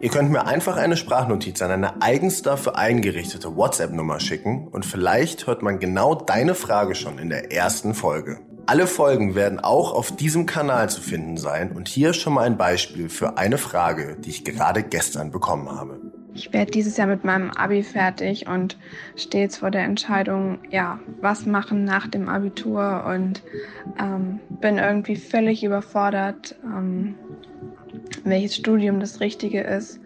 Ihr könnt mir einfach eine Sprachnotiz an eine eigens dafür eingerichtete WhatsApp-Nummer schicken und vielleicht hört man genau deine Frage schon in der ersten Folge. Alle Folgen werden auch auf diesem Kanal zu finden sein und hier schon mal ein Beispiel für eine Frage, die ich gerade gestern bekommen habe. Ich werde dieses Jahr mit meinem Abi fertig und stehe jetzt vor der Entscheidung, ja, was machen nach dem Abitur und ähm, bin irgendwie völlig überfordert, ähm, welches Studium das Richtige ist.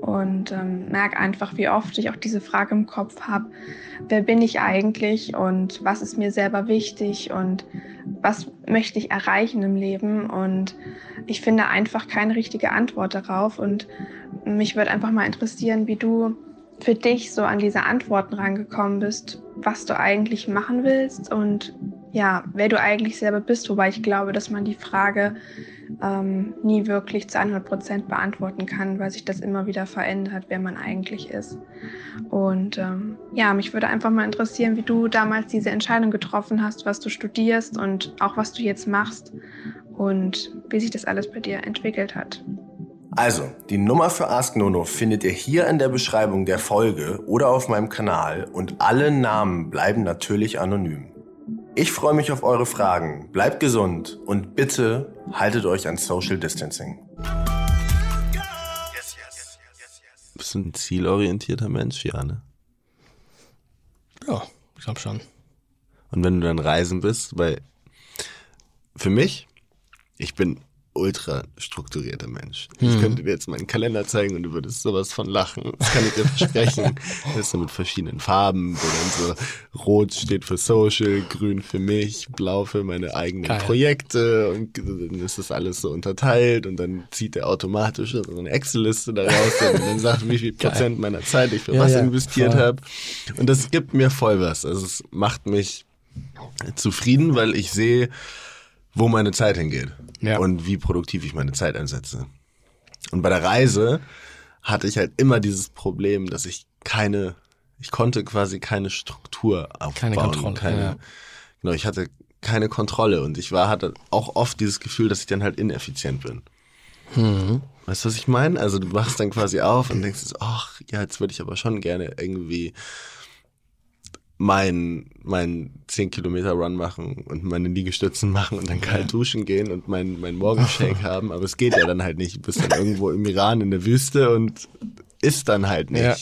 Und ähm, merke einfach, wie oft ich auch diese Frage im Kopf habe, wer bin ich eigentlich und was ist mir selber wichtig und was möchte ich erreichen im Leben? Und ich finde einfach keine richtige Antwort darauf. Und mich würde einfach mal interessieren, wie du für dich so an diese Antworten rangekommen bist, was du eigentlich machen willst und ja, wer du eigentlich selber bist, wobei ich glaube, dass man die Frage ähm, nie wirklich zu 100 Prozent beantworten kann, weil sich das immer wieder verändert, wer man eigentlich ist. Und ähm, ja, mich würde einfach mal interessieren, wie du damals diese Entscheidung getroffen hast, was du studierst und auch was du jetzt machst und wie sich das alles bei dir entwickelt hat. Also, die Nummer für Ask Nono findet ihr hier in der Beschreibung der Folge oder auf meinem Kanal und alle Namen bleiben natürlich anonym. Ich freue mich auf eure Fragen, bleibt gesund und bitte haltet euch an Social Distancing. Bist du ein zielorientierter Mensch, ja, ne? Ja, ich glaube schon. Und wenn du dann reisen bist, weil für mich, ich bin ultra strukturierter Mensch. Ich Mhm. könnte dir jetzt meinen Kalender zeigen und du würdest sowas von lachen. Das kann ich dir versprechen. [LAUGHS] Das ist so mit verschiedenen Farben, wo dann so rot steht für Social, grün für mich, blau für meine eigenen Geil. Projekte und dann ist das alles so unterteilt und dann zieht er automatisch so eine Excel-Liste daraus und dann sagt, wie viel [LAUGHS] Geil. Prozent meiner Zeit ich für Ja, was ja, investiert habe. Und das gibt mir voll was. Also es macht mich zufrieden, weil ich sehe, wo meine Zeit hingeht Ja. und wie produktiv ich meine Zeit einsetze. Und bei der Reise hatte ich halt immer dieses Problem, dass ich keine, ich konnte quasi keine Struktur aufbauen. Keine Kontrolle, Keine, ja. Genau, ich hatte keine Kontrolle und ich war, hatte auch oft dieses Gefühl, dass ich dann halt ineffizient bin. Mhm. Weißt du, was ich meine? Also du wachst dann quasi auf und denkst, ach, ja, jetzt würde ich aber schon gerne irgendwie mein, mein 10 Kilometer Run machen und meine Liegestützen machen und dann kalt duschen gehen und mein, mein Morgenshake [LAUGHS] haben. Aber es geht ja dann halt nicht. Du bist dann irgendwo im Iran in der Wüste und isst dann halt nicht. Ja.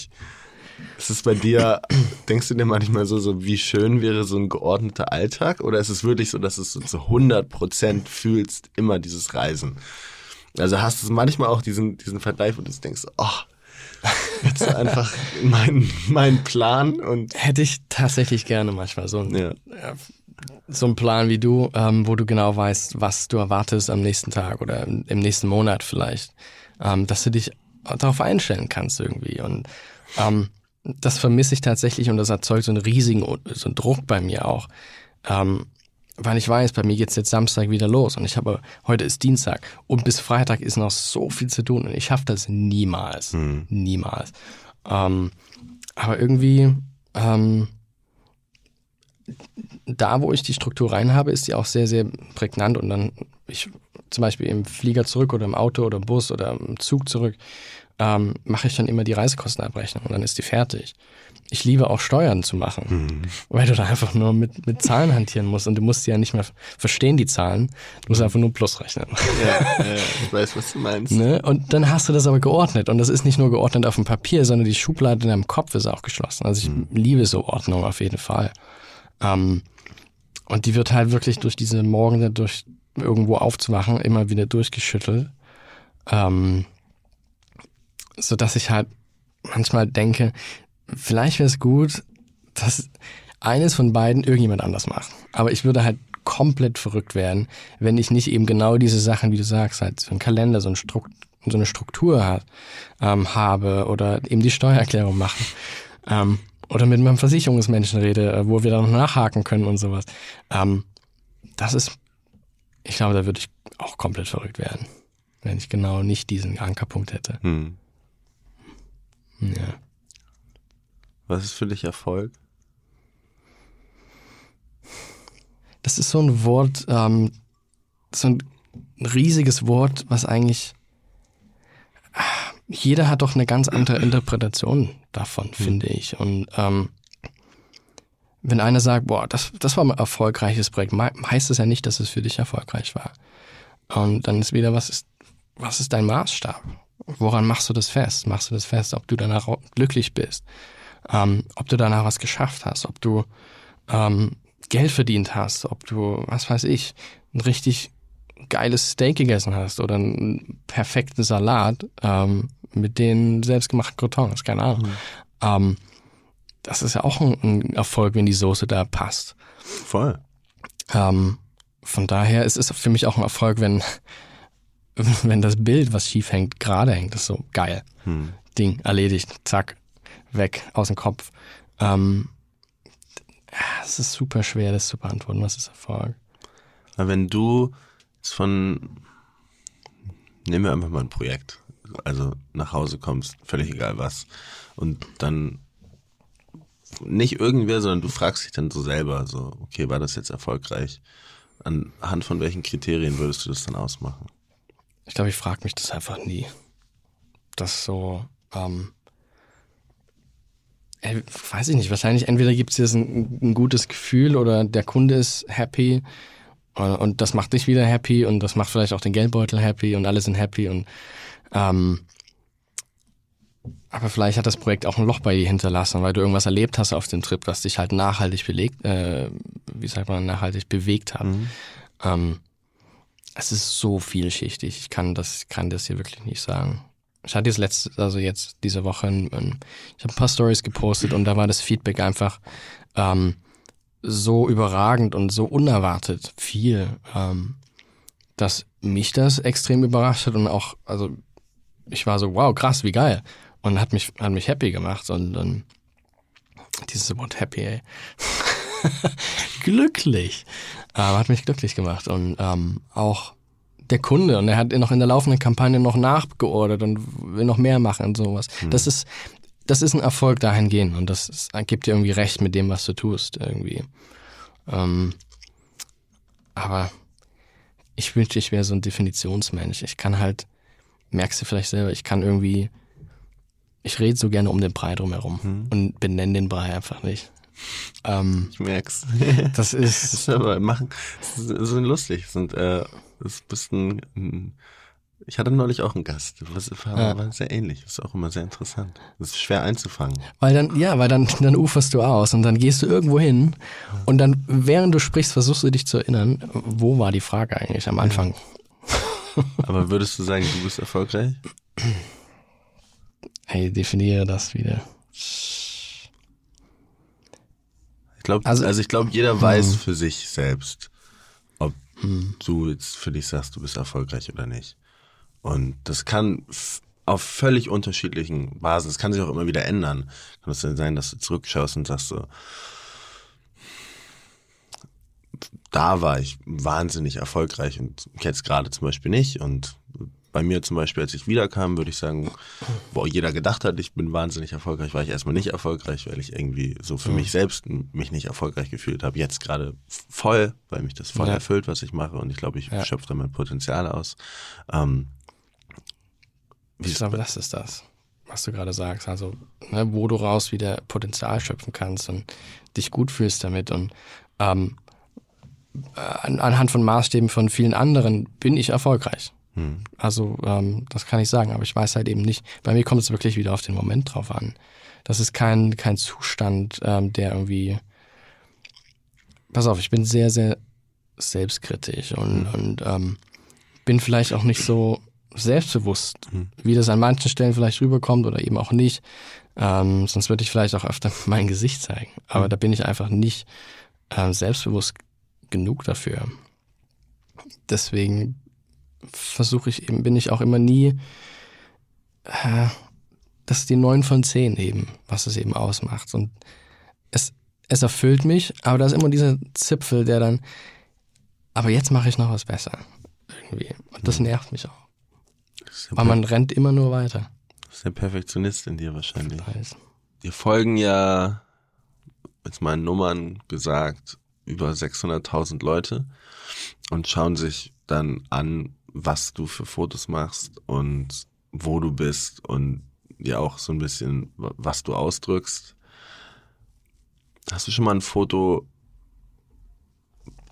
Ist es bei dir, [CLEARS THROAT] denkst du dir manchmal so, so, wie schön wäre so ein geordneter Alltag? Oder ist es wirklich so, dass du es so zu 100 Prozent fühlst, immer dieses Reisen? Also hast du manchmal auch diesen, diesen Vergleich, wo du denkst, oh, jetzt einfach mein, mein Plan und Hätte ich tatsächlich gerne manchmal so ein, Ja. ja, so einen Plan wie du, ähm, wo du genau weißt, was du erwartest am nächsten Tag oder im, im nächsten Monat vielleicht, ähm, dass du dich darauf einstellen kannst irgendwie. Und ähm, das vermisse ich tatsächlich und das erzeugt so einen riesigen so einen Druck bei mir auch. Weil ich weiß, bei mir geht's jetzt Samstag wieder los und ich habe, heute ist Dienstag und bis Freitag ist noch so viel zu tun und ich schaffe das niemals. Niemals. Ähm, aber irgendwie, ähm, da wo ich die Struktur rein habe, ist die auch sehr, sehr prägnant und dann, ich zum Beispiel im Flieger zurück oder im Auto oder im Bus oder im Zug zurück, ähm, mache ich dann immer die Reisekostenabrechnung und dann ist die fertig. Ich liebe auch Steuern zu machen, weil du da einfach nur mit, mit Zahlen hantieren musst und du musst die ja nicht mehr verstehen, die Zahlen. Du musst einfach nur Plus rechnen. ja, ja, ich weiß, was du meinst. Ne? Und dann hast du das aber geordnet. Und das ist nicht nur geordnet auf dem Papier, sondern die Schublade in deinem Kopf ist auch geschlossen. Also ich liebe so Ordnung auf jeden Fall. Ähm, und die wird halt wirklich durch diese Morgen, durch irgendwo aufzuwachen, immer wieder durchgeschüttelt. Ähm, so dass ich halt manchmal denke, vielleicht wäre es gut, dass eines von beiden irgendjemand anders macht. Aber ich würde halt komplett verrückt werden, wenn ich nicht eben genau diese Sachen, wie du sagst, halt so einen Kalender, so, ein Strukt, so eine Struktur hat, ähm, habe oder eben die Steuererklärung machen. Ähm, oder mit meinem Versicherungsmenschen rede, äh, wo wir dann noch nachhaken können und sowas. Ähm, das ist, ich glaube, da würde ich auch komplett verrückt werden, wenn ich genau nicht diesen Ankerpunkt hätte. Hm. Ja. Was ist für dich Erfolg? Das ist so ein Wort, ähm, so ein riesiges Wort, was eigentlich jeder hat doch eine ganz andere Interpretation davon, mhm. finde ich. Und ähm, wenn einer sagt, boah, das, das war ein erfolgreiches Projekt, heißt es ja nicht, dass es für dich erfolgreich war. Und dann ist wieder, was ist, was ist dein Maßstab? Woran machst du das fest? Machst du das fest, ob du danach glücklich bist? Ähm, ob du danach was geschafft hast? Ob du ähm, Geld verdient hast? Ob du, was weiß ich, ein richtig geiles Steak gegessen hast oder einen perfekten Salat ähm, mit den selbstgemachten Crotons, keine Ahnung. Mhm. Ähm, das ist ja auch ein, ein, Erfolg, wenn die Soße da passt. Voll. Ähm, von daher ist es für mich auch ein Erfolg, wenn, [LAUGHS] wenn das Bild, was schief hängt, gerade hängt. Ist so geil. Hm. Ding, erledigt, zack, weg, aus dem Kopf. Ähm, es ist super schwer, das zu beantworten. Was ist Erfolg? Aber wenn du von, nehmen wir einfach mal ein Projekt, also nach Hause kommst, völlig egal was, und dann nicht irgendwer, sondern du fragst dich dann so selber, so, okay, war das jetzt erfolgreich? Anhand von welchen Kriterien würdest du das dann ausmachen? Ich glaube, ich frage mich das einfach nie. Das so, ähm, äh, weiß ich nicht, wahrscheinlich entweder gibt es jetzt ein, ein, gutes Gefühl oder der Kunde ist happy und, und, das macht dich wieder happy und das macht vielleicht auch den Geldbeutel happy und alle sind happy und ähm, aber vielleicht hat das Projekt auch ein Loch bei dir hinterlassen, weil du irgendwas erlebt hast auf dem Trip, was dich halt nachhaltig belegt, äh, wie sagt man, nachhaltig bewegt hat. Mhm. Ähm, es ist so vielschichtig. Ich kann das, kann das hier wirklich nicht sagen. Ich hatte jetzt letzte, also jetzt diese Woche, ich habe ein paar Stories gepostet und da war das Feedback einfach ähm, so überragend und so unerwartet viel, ähm, dass mich das extrem überrascht hat und auch, also ich war so, wow, krass, wie geil und hat mich, hat mich happy gemacht und, und dieses Wort happy, ey. [LAUGHS] glücklich. Aber hat mich glücklich gemacht und ähm, auch der Kunde und er hat noch in der laufenden Kampagne noch nachgeordert und will noch mehr machen und sowas. Mhm. Das ist, das ist ein Erfolg dahingehend und das ist, gibt dir irgendwie recht mit dem, was du tust irgendwie. Ähm, aber ich wünschte, ich wäre so ein Definitionsmensch. Ich kann halt, merkst du vielleicht selber, ich kann irgendwie ich rede so gerne um den Brei drumherum hm. und benenne den Brei einfach nicht. Ähm, ich merk's. Das ist. Das ist aber machen. Das ist so lustig. Das, sind, äh, das ist ein bisschen. Ich hatte neulich auch einen Gast. Das war, ja. war sehr ähnlich. Das ist auch immer sehr interessant. Das ist schwer einzufangen. Weil dann, ja, weil dann, [LAUGHS] dann uferst du aus und dann gehst du irgendwo hin und dann, während du sprichst, versuchst du dich zu erinnern, wo war die Frage eigentlich am Anfang? [LAUGHS] Aber würdest du sagen, du bist erfolgreich? Hey, definiere das wieder. Ich glaube, also, also ich glaube, jeder weiß hm. für sich selbst, ob hm. du jetzt für dich sagst, du bist erfolgreich oder nicht. Und das kann auf völlig unterschiedlichen Basen, es kann sich auch immer wieder ändern. Kann es dann sein, dass du zurückschaust und sagst so, da war ich wahnsinnig erfolgreich und jetzt gerade zum Beispiel nicht und bei mir zum Beispiel, als ich wiederkam, würde ich sagen, wo jeder gedacht hat, ich bin wahnsinnig erfolgreich, war ich erstmal nicht erfolgreich, weil ich irgendwie so für mich selbst mich nicht erfolgreich gefühlt habe. Jetzt gerade voll, weil mich das voll ja. erfüllt, was ich mache und ich glaube, ich ja. schöpfe da mein Potenzial aus. Ähm, ich glaube, das ist das, was du gerade sagst. Also, ne, wo du raus wieder Potenzial schöpfen kannst und dich gut fühlst damit und ähm, anhand von Maßstäben von vielen anderen bin ich erfolgreich. Hm. Also ähm, das kann ich sagen, aber ich weiß halt eben nicht. Bei mir kommt es wirklich wieder auf den Moment drauf an. Das ist kein, kein Zustand, ähm, der irgendwie. Pass auf, ich bin sehr, sehr selbstkritisch und, hm. und ähm, bin vielleicht auch nicht so selbstbewusst, hm. wie das an manchen Stellen vielleicht rüberkommt oder eben auch nicht. Ähm, sonst würde ich vielleicht auch öfter [LAUGHS] mein Gesicht zeigen. Aber hm. da bin ich einfach nicht äh, selbstbewusst genug dafür. Deswegen versuche ich eben, bin ich auch immer nie, äh, das ist die neun von zehn eben, was es eben ausmacht. Und es, es erfüllt mich, aber da ist immer dieser Zipfel, der dann, aber jetzt mache ich noch was besser. Irgendwie. Und das hm. nervt mich auch. Aber man rennt immer nur weiter. Das ist der Perfektionist in dir wahrscheinlich. Wir folgen ja, mal in Nummern gesagt, über 600.000 Leute und schauen sich dann an, was du für Fotos machst und wo du bist und ja auch so ein bisschen, was du ausdrückst. Hast du schon mal ein Foto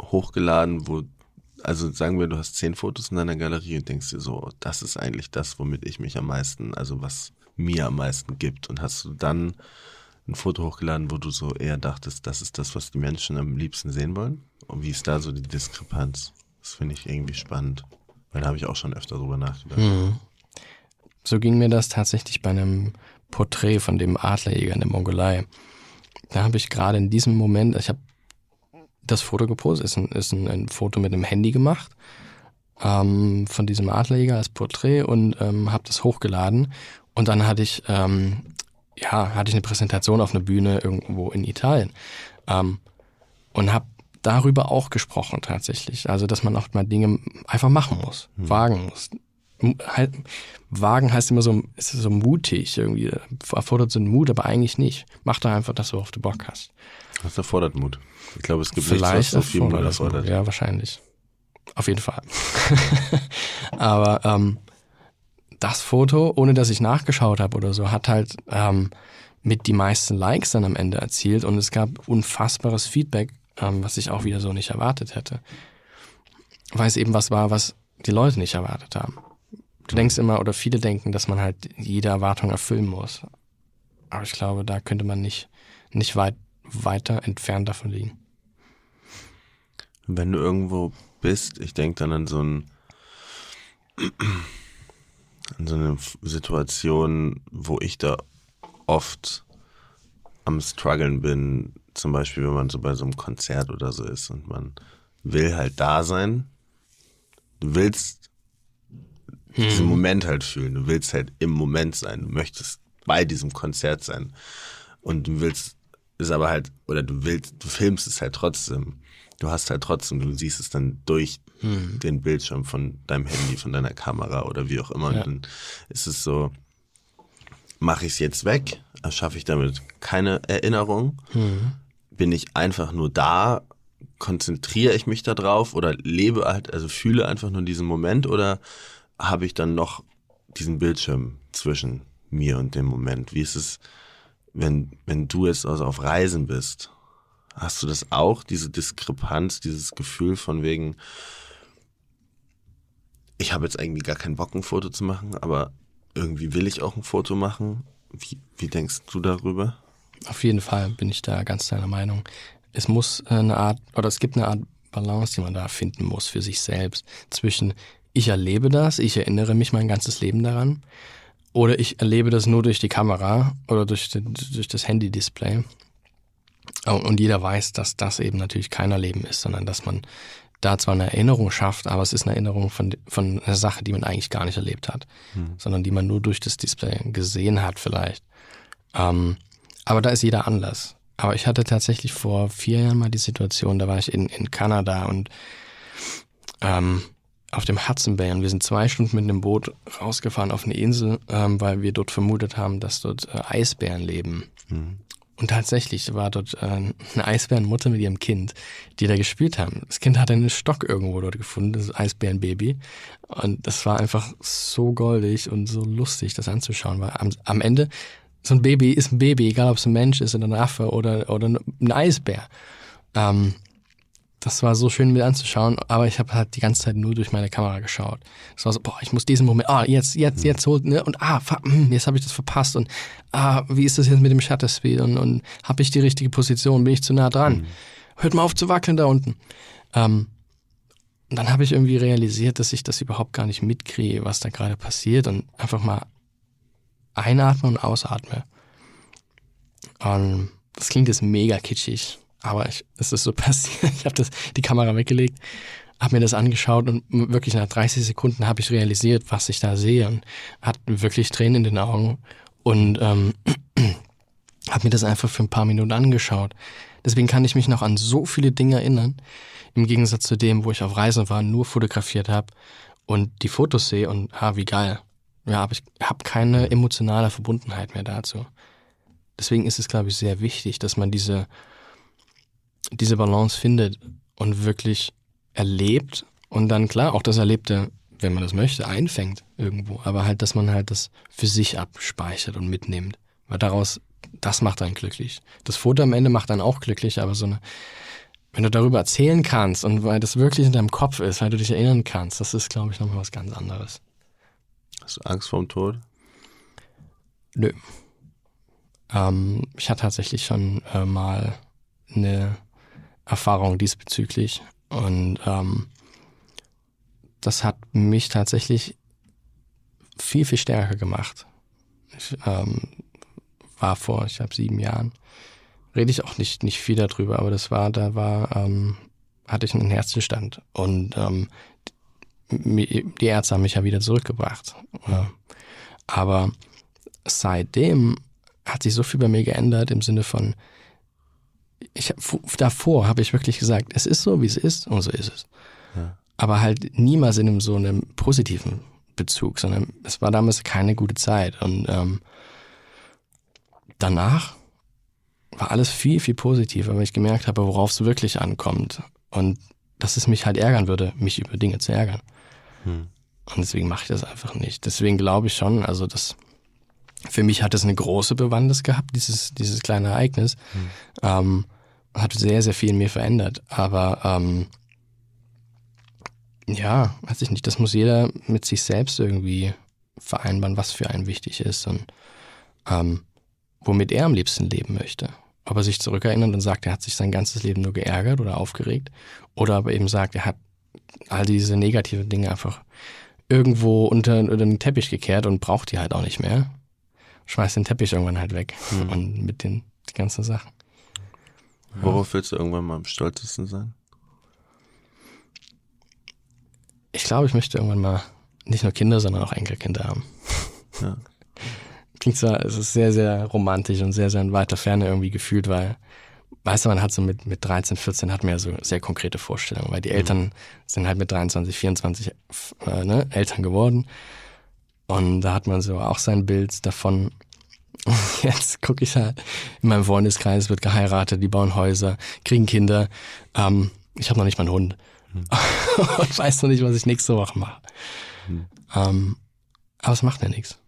hochgeladen, wo, also sagen wir, du hast zehn Fotos in deiner Galerie und denkst dir so, das ist eigentlich das, womit ich mich am meisten, also was mir am meisten gibt. Und hast du dann ein Foto hochgeladen, wo du so eher dachtest, das ist das, was die Menschen am liebsten sehen wollen? Und wie ist da so die Diskrepanz? Das finde ich irgendwie spannend, weil da habe ich auch schon öfter drüber nachgedacht. Mhm. So ging mir das tatsächlich bei einem Porträt von dem Adlerjäger in der Mongolei. Da habe ich gerade in diesem Moment, ich habe das Foto gepostet, ist ein, ist ein, ein Foto mit einem Handy gemacht ähm, von diesem Adlerjäger als Porträt und ähm, habe das hochgeladen. Und dann hatte ich, ähm, ja, hatte ich eine Präsentation auf einer Bühne irgendwo in Italien ähm, und habe darüber auch gesprochen tatsächlich. Also, dass man auch mal Dinge einfach machen muss, mhm. wagen muss. Halt, wagen heißt immer so, ist so mutig irgendwie, erfordert so einen Mut, aber eigentlich nicht. Mach doch einfach das, worauf du Bock hast. Das erfordert Mut. Ich glaube, es gibt Vielleicht nichts, was so viel Mut erfordert. Ja, wahrscheinlich. Auf jeden Fall. [LAUGHS] aber ähm, das Foto, ohne dass ich nachgeschaut habe oder so, hat halt ähm, mit die meisten Likes dann am Ende erzielt und es gab unfassbares Feedback, ähm, was ich auch wieder so nicht erwartet hätte. Weil es eben was war, was die Leute nicht erwartet haben. Du denkst immer, oder viele denken, dass man halt jede Erwartung erfüllen muss. Aber ich glaube, da könnte man nicht, nicht weit, weiter entfernt davon liegen. Wenn du irgendwo bist, ich denke dann an so ein an so eine Situation, wo ich da oft am struggeln bin, zum Beispiel, wenn man so bei so einem Konzert oder so ist und man will halt da sein. Du willst hm. diesen Moment halt fühlen. Du willst halt im Moment sein. Du möchtest bei diesem Konzert sein. Und du willst es aber halt, oder du willst, du filmst es halt trotzdem. Du hast halt trotzdem, du siehst es dann durch hm. den Bildschirm von deinem Handy, von deiner Kamera oder wie auch immer. Ja. Und dann ist es so, mache ich es jetzt weg? Erschaffe ich damit keine Erinnerung? Hm. Bin ich einfach nur da? Konzentriere ich mich da drauf oder lebe halt, also fühle einfach nur diesen Moment oder habe ich dann noch diesen Bildschirm zwischen mir und dem Moment? Wie ist es, wenn, wenn du jetzt also auf Reisen bist? Hast du das auch, diese Diskrepanz, dieses Gefühl von wegen, ich habe jetzt irgendwie gar keinen Bock, ein Foto zu machen, aber irgendwie will ich auch ein Foto machen. Wie, wie denkst du darüber? Auf jeden Fall bin ich da ganz deiner Meinung. Es muss eine Art, oder es gibt eine Art Balance, die man da finden muss für sich selbst zwischen ich erlebe das, ich erinnere mich mein ganzes Leben daran. Oder ich erlebe das nur durch die Kamera oder durch, durch das Handy-Display. Und jeder weiß, dass das eben natürlich kein Erleben ist, sondern dass man da zwar eine Erinnerung schafft, aber es ist eine Erinnerung von, von einer Sache, die man eigentlich gar nicht erlebt hat, hm. sondern die man nur durch das Display gesehen hat vielleicht. Ähm, aber da ist jeder anders. Aber ich hatte tatsächlich vor vier Jahren mal die Situation, da war ich in, in Kanada und ähm, auf dem Hudson Bay und wir sind zwei Stunden mit einem Boot rausgefahren auf eine Insel, ähm, weil wir dort vermutet haben, dass dort äh, Eisbären leben. Mhm. Und tatsächlich war dort äh, eine Eisbärenmutter mit ihrem Kind, die da gespielt haben. Das Kind hat einen Stock irgendwo dort gefunden, das Eisbärenbaby. Und das war einfach so goldig und so lustig, das anzuschauen, weil am, am Ende so ein Baby ist ein Baby, egal ob es ein Mensch ist oder ein Affe oder, oder ein Eisbär. Ähm, das war so schön mit anzuschauen, aber ich habe halt die ganze Zeit nur durch meine Kamera geschaut. Es war so, boah, ich muss diesen Moment, ah, jetzt, jetzt, mhm. jetzt holt, ne? Und ah, hm, jetzt habe ich das verpasst und ah, wie ist das jetzt mit dem Shutter Speed und, und habe ich die richtige Position, bin ich zu nah dran? Mhm. Hört mal auf zu wackeln da unten. Ähm, und dann habe ich irgendwie realisiert, dass ich das überhaupt gar nicht mitkriege, was da gerade passiert und einfach mal einatme und ausatme. Und das klingt jetzt mega kitschig, aber es ist so [LAUGHS] passiert. Ich habe die Kamera weggelegt, habe mir das angeschaut und wirklich nach 30 Sekunden habe ich realisiert, was ich da sehe und hat wirklich Tränen in den Augen und ähm, [CLEARS THROAT] habe mir das einfach für ein paar Minuten angeschaut. Deswegen kann ich mich noch an so viele Dinge erinnern, im Gegensatz zu dem, wo ich auf Reisen war, nur fotografiert habe und die Fotos sehe und ha, wie geil. Ja, aber ich habe keine emotionale Verbundenheit mehr dazu. Deswegen ist es, glaube ich, sehr wichtig, dass man diese diese Balance findet und wirklich erlebt Und dann klar, auch das Erlebte, wenn man das möchte, einfängt irgendwo. Aber halt, dass man halt das für sich abspeichert und mitnimmt. Weil daraus, das macht einen glücklich. Das Foto am Ende macht einen auch glücklich, aber so eine, wenn du darüber erzählen kannst und weil das wirklich in deinem Kopf ist, weil du dich erinnern kannst, das ist, glaube ich, nochmal was ganz anderes. Hast du Angst vorm Tod? Nö. Ähm, ich hatte tatsächlich schon äh, mal eine Erfahrung diesbezüglich und ähm, das hat mich tatsächlich viel, viel stärker gemacht. Ich ähm, war vor, ich glaube, sieben Jahren. Rede ich auch nicht, nicht viel darüber, aber das war, da war, ähm, hatte ich einen Herzzustand und ähm, die Ärzte haben mich ja wieder zurückgebracht. Aber seitdem hat sich so viel bei mir geändert im Sinne von, ich davor habe ich wirklich gesagt, es ist so, wie es ist und so ist es. Ja. Aber halt niemals in einem so einem positiven Bezug, sondern es war damals keine gute Zeit. Und ähm, danach war alles viel, viel positiver, weil ich gemerkt habe, worauf es wirklich ankommt. Und dass es mich halt ärgern würde, mich über Dinge zu ärgern. Hm. Und deswegen mache ich das einfach nicht. Deswegen glaube ich schon, also das für mich hat es eine große Bewandtnis gehabt, dieses, dieses kleine Ereignis. Hm. Ähm, hat sehr, sehr viel in mir verändert. Aber ähm, ja, weiß ich nicht, das muss jeder mit sich selbst irgendwie vereinbaren, was für einen wichtig ist und ähm, womit er am liebsten leben möchte. Ob er sich zurückerinnert und sagt, er hat sich sein ganzes Leben nur geärgert oder aufgeregt, oder aber eben sagt, er hat all diese negativen Dinge einfach irgendwo unter, unter den Teppich gekehrt und braucht die halt auch nicht mehr. Schmeißt den Teppich irgendwann halt weg hm. und mit den die ganzen Sachen. Worauf willst du irgendwann mal am stolzesten sein? Ich glaube, ich möchte irgendwann mal nicht nur Kinder, sondern auch Enkelkinder haben. Ja. [LAUGHS] Klingt zwar, es ist sehr, sehr romantisch und sehr, sehr in weiter Ferne irgendwie gefühlt, weil, weißt du, man hat so mit, mit 13, 14 hat man ja so sehr konkrete Vorstellungen, weil die mhm. Eltern sind halt mit 23, 24 äh, ne, Eltern geworden. Und da hat man so auch sein Bild davon, [LAUGHS] jetzt gucke ich halt in meinem Freundeskreis, wird geheiratet, die bauen Häuser, kriegen Kinder. Ähm, ich habe noch nicht mal einen Hund hm. [LAUGHS] und weiß noch nicht, was ich nächste Woche mache. Hm. Ähm, aber es macht mir nichts.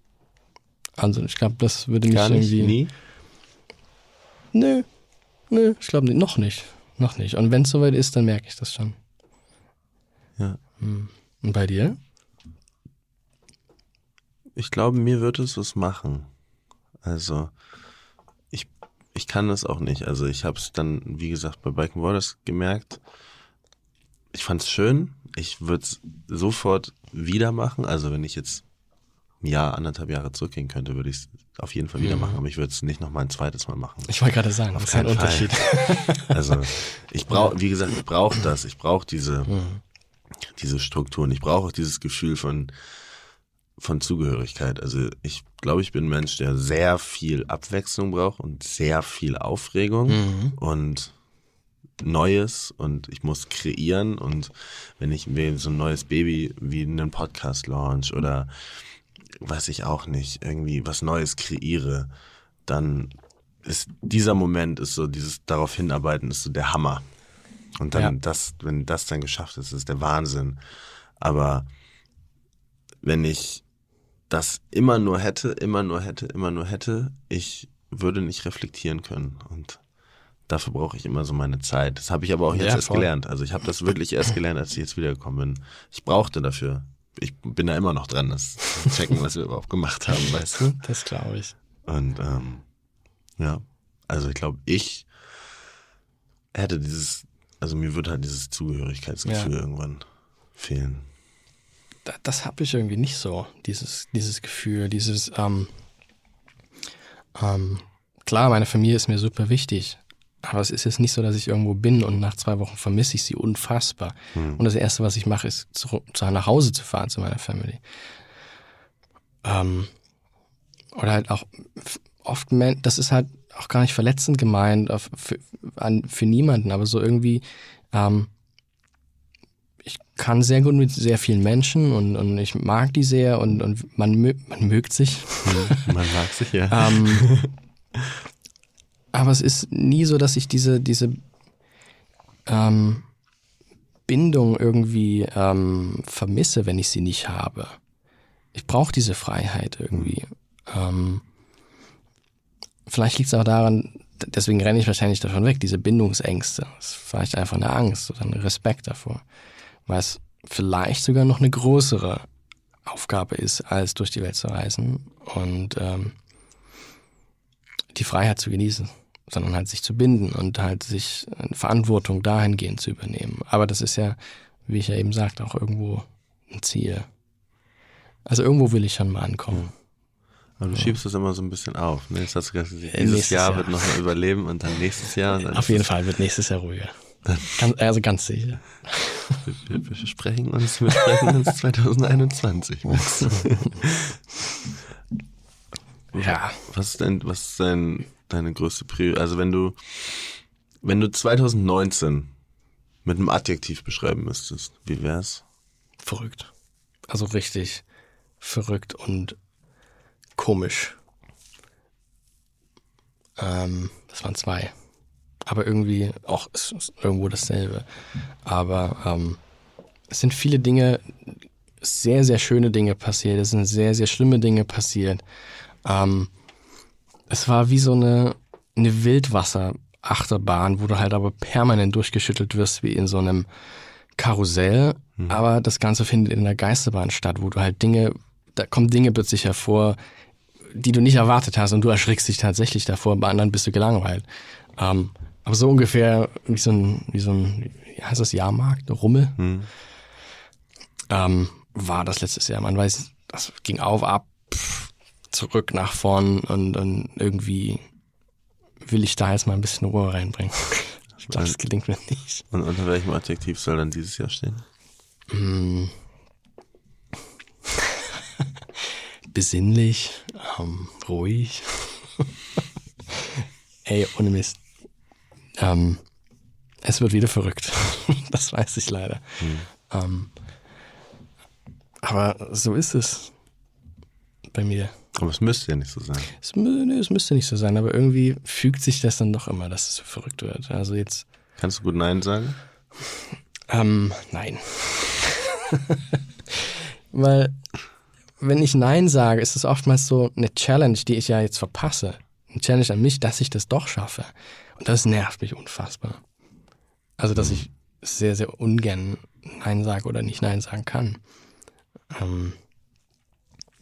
Also ich glaube, das würde mich Gar nicht, irgendwie. Nie? Nö, nö, ich glaube noch nicht, noch nicht. Und wenn es soweit ist, dann merke ich das schon. Ja. Hm. Und bei dir? Ich glaube, mir wird es was machen. Also ich, ich kann das auch nicht. Also ich habe es dann, wie gesagt, bei Biken Waters gemerkt. Ich fand es schön. Ich würde es sofort wieder machen. Also wenn ich jetzt ein Jahr, anderthalb Jahre zurückgehen könnte, würde ich es auf jeden Fall wieder mhm. machen. Aber ich würde es nicht noch mal ein zweites Mal machen. Ich wollte gerade sagen, auf keinen Unterschied. [LAUGHS] also ich brauche, wie gesagt, ich brauche das. Ich brauche diese, mhm. diese Strukturen. Ich brauche auch dieses Gefühl von von Zugehörigkeit. Also ich glaube, ich bin ein Mensch, der sehr viel Abwechslung braucht und sehr viel Aufregung mhm. und Neues und ich muss kreieren und wenn ich mir so ein neues Baby wie einen Podcast launch oder weiß ich auch nicht, irgendwie was Neues kreiere, dann ist dieser Moment ist so dieses darauf hinarbeiten ist so der Hammer. Und dann ja. das, wenn das dann geschafft ist, ist der Wahnsinn. Aber wenn ich das immer nur hätte, immer nur hätte, immer nur hätte, ich würde nicht reflektieren können. Und dafür brauche ich immer so meine Zeit. Das habe ich aber auch jetzt ja, erst gelernt. Also ich habe das wirklich erst gelernt, als ich jetzt wiedergekommen bin. Ich brauchte dafür. Ich bin da immer noch dran, das zu checken, was wir überhaupt gemacht haben, [LAUGHS] weißt du? Das glaube ich. Und ähm, ja, also ich glaube, ich hätte dieses, also mir würde halt dieses Zugehörigkeitsgefühl ja. irgendwann fehlen das habe ich irgendwie nicht so, dieses, dieses Gefühl, dieses, ähm, ähm, klar, meine Familie ist mir super wichtig, aber es ist jetzt nicht so, dass ich irgendwo bin und nach zwei Wochen vermisse ich sie unfassbar. Hm. Und das Erste, was ich mache, ist zu, zu, nach Hause zu fahren zu meiner Family. Ähm, oder halt auch oft, das ist halt auch gar nicht verletzend gemeint für, für niemanden, aber so irgendwie, ähm, ich kann sehr gut mit sehr vielen Menschen und, und ich mag die sehr und, und man, man mögt sich. man mag sich, ja. ähm, [LAUGHS] aber es ist nie so, dass ich diese, diese, ähm, Bindung irgendwie ähm, vermisse, wenn ich sie nicht habe. Ich brauche diese Freiheit irgendwie. Ähm, vielleicht liegt es auch daran, deswegen renne ich wahrscheinlich davon weg, diese Bindungsängste. Das ist vielleicht einfach eine Angst oder ein Respekt davor. Weil es vielleicht sogar noch eine größere Aufgabe ist, als durch die Welt zu reisen und ähm, die Freiheit zu genießen, sondern halt sich zu binden und halt sich Verantwortung dahingehend zu übernehmen. Aber das ist ja, wie ich ja eben sagte, auch irgendwo ein Ziel. Also irgendwo will ich schon mal ankommen. Aber du schiebst das immer so ein bisschen auf. Ne? Jetzt hast du gesagt, dieses Jahr, Jahr, wird noch mal überleben und dann nächstes Jahr. Dann auf jeden Fall wird nächstes Jahr ruhiger. [LAUGHS] Ganz, also ganz sicher. Wir, wir, sprechen uns, wir sprechen uns [LAUGHS] 2021. [LAUGHS] ja. Was ist denn, was ist dein, deine größte Priorität? Also wenn du, wenn du 2019 mit einem Adjektiv beschreiben müsstest, wie wär's? Verrückt. Also richtig verrückt und komisch. Ähm, das waren zwei aber irgendwie auch irgendwo dasselbe. Aber ähm, es sind viele Dinge, sehr, sehr schöne Dinge passiert. Es sind sehr, sehr schlimme Dinge passiert. Ähm, es war wie so eine, eine Wildwasserachterbahn, wo du halt aber permanent durchgeschüttelt wirst, wie in so einem Karussell. Mhm. Aber das Ganze findet in der Geisterbahn statt, wo du halt Dinge, da kommen Dinge plötzlich hervor, die du nicht erwartet hast und du erschrickst dich tatsächlich davor, bei anderen bist du gelangweilt. Ähm, aber so ungefähr wie so ein, wie so ein, wie heißt das, Jahrmarkt, Rummel, hm. ähm, war das letztes Jahr. Man weiß, das ging auf, ab, zurück, nach vorn und, und irgendwie will ich da jetzt mal ein bisschen Ruhe reinbringen. [LAUGHS] Ich glaube, das gelingt mir nicht. Und unter welchem Adjektiv soll dann dieses Jahr stehen? Mm. [LAUGHS] Besinnlich, ähm, ruhig. [LAUGHS] Ey, ohne Mist. Ähm, es wird wieder verrückt. das weiß ich leider. Mhm. Ähm, aber so ist es bei mir. Aber es müsste ja nicht so sein. Es, nee, es müsste nicht so sein, aber irgendwie fügt sich das dann doch immer, dass es so verrückt wird. Also jetzt. Kannst du gut Nein sagen? Ähm, nein. Weil, wenn ich Nein sage, ist es oftmals so eine Challenge, die ich ja jetzt verpasse. Eine Challenge an mich, dass ich das doch schaffe. Und das nervt mich unfassbar. Also, dass ich sehr, sehr ungern Nein sage oder nicht Nein sagen kann. Ähm,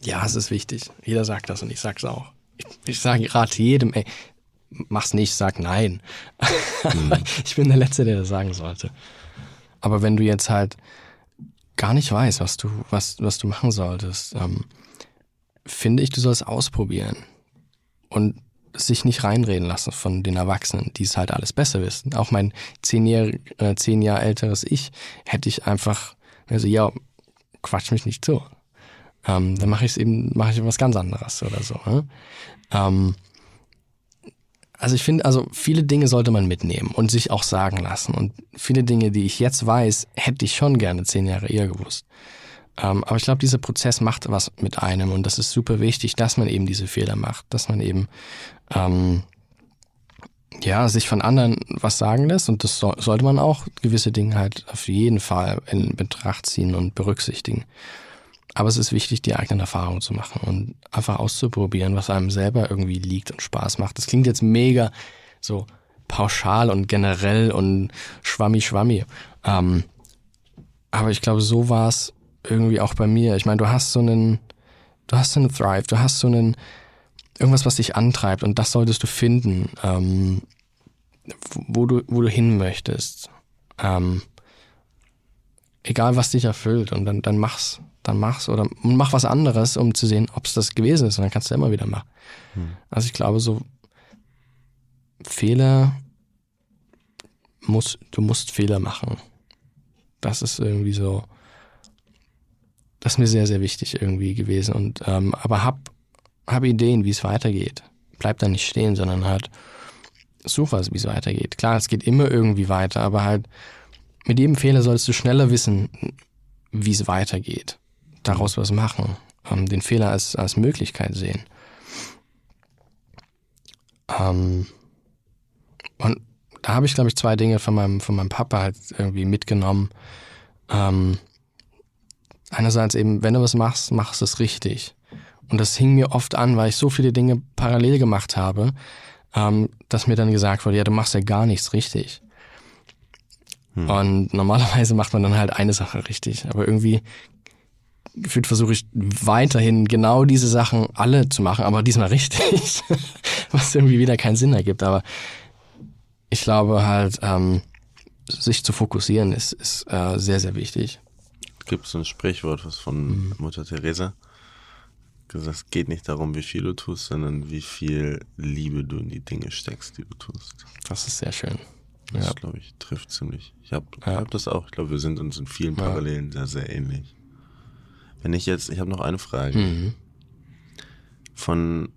ja, es ist wichtig. Jeder sagt das und ich sag's auch. Ich, ich sage gerade jedem, ey, mach's nicht, sag nein. Mhm. [LAUGHS] ich bin der Letzte, der das sagen sollte. Aber wenn du jetzt halt gar nicht weißt, was du, was, was du machen solltest, ähm, finde ich, du sollst ausprobieren. Und sich nicht reinreden lassen von den Erwachsenen, die es halt alles besser wissen. Auch mein zehn Jahre, äh, zehn Jahre älteres Ich hätte ich einfach, also ja, quatsch mich nicht zu. Ähm, dann mache ich es eben, mache ich was ganz anderes oder so. Ne? Ähm, also ich finde, also viele Dinge sollte man mitnehmen und sich auch sagen lassen. Und viele Dinge, die ich jetzt weiß, hätte ich schon gerne zehn Jahre eher gewusst. Ähm, aber ich glaube, dieser Prozess macht was mit einem und das ist super wichtig, dass man eben diese Fehler macht, dass man eben ähm, ja sich von anderen was sagen lässt und das so, sollte man auch gewisse Dinge halt auf jeden Fall in Betracht ziehen und berücksichtigen. Aber es ist wichtig, die eigenen Erfahrungen zu machen und einfach auszuprobieren, was einem selber irgendwie liegt und Spaß macht. Das klingt jetzt mega so pauschal und generell und schwammi schwammi. Ähm, aber ich glaube, so war es irgendwie auch bei mir. Ich meine, du hast so einen, du hast so einen Thrive, du hast so einen, irgendwas, was dich antreibt und das solltest du finden, ähm, wo du, wo du hin möchtest. Ähm, egal was dich erfüllt und dann, dann mach's, dann mach's oder mach was anderes, um zu sehen, ob es das gewesen ist und dann kannst du immer wieder machen. Hm. Also ich glaube, so Fehler muss, du musst Fehler machen. Das ist irgendwie so, das ist mir sehr, sehr wichtig irgendwie gewesen. Und ähm, aber hab, hab Ideen, wie es weitergeht. Bleib da nicht stehen, sondern halt such was, wie es weitergeht. Klar, es geht immer irgendwie weiter, aber halt mit jedem Fehler solltest du schneller wissen, wie es weitergeht. Daraus was machen. Ähm, den Fehler als, als Möglichkeit sehen. Ähm, und da habe ich, glaube ich, zwei Dinge von meinem, von meinem Papa halt irgendwie mitgenommen. Ähm, einerseits eben, wenn du was machst, machst du es richtig. Und das hing mir oft an, weil ich so viele Dinge parallel gemacht habe, ähm, dass mir dann gesagt wurde, ja, du machst ja gar nichts richtig. Hm. Und normalerweise macht man dann halt eine Sache richtig. Aber irgendwie gefühlt versuche ich weiterhin genau diese Sachen alle zu machen, aber diesmal [LAUGHS] richtig. Was irgendwie wieder keinen Sinn ergibt. Aber ich glaube halt, ähm, sich zu fokussieren ist, ist äh, sehr, sehr wichtig. Gibt es ein Sprichwort, was von mhm. Mutter Teresa gesagt, es geht nicht darum, wie viel du tust, sondern wie viel Liebe du in die Dinge steckst, die du tust. Das ist sehr schön. Das, ja. glaube ich, trifft ziemlich. Ich habe ja. hab das auch. Ich glaube, wir sind uns in vielen Parallelen ja. sehr, sehr ähnlich. Wenn ich jetzt, ich habe noch eine Frage. Mhm. Von,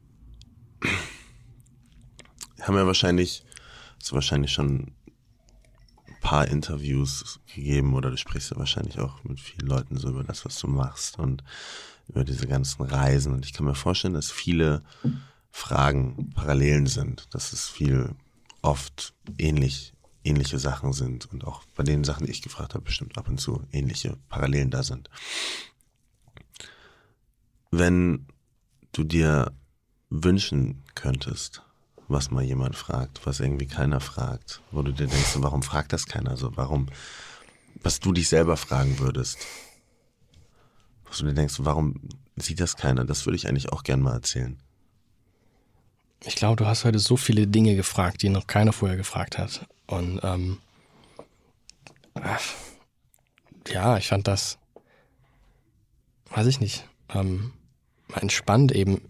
haben ja wahrscheinlich, hast du wahrscheinlich schon ein paar Interviews gegeben oder du sprichst ja wahrscheinlich auch mit vielen Leuten so über das, was du machst und über diese ganzen Reisen. Und ich kann mir vorstellen, dass viele Fragen Parallelen sind, dass es viel oft ähnlich ähnliche Sachen sind und auch bei den Sachen, die ich gefragt habe, bestimmt ab und zu ähnliche Parallelen da sind. Wenn du dir wünschen könntest, was mal jemand fragt, was irgendwie keiner fragt, wo du dir denkst, warum fragt das keiner so? Warum, was du dich selber fragen würdest, was du dir denkst, warum sieht das keiner? Das würde ich eigentlich auch gern mal erzählen. Ich glaube, du hast heute so viele Dinge gefragt, die noch keiner vorher gefragt hat. Und ähm, ja, ich fand das, weiß ich nicht, ähm, entspannt eben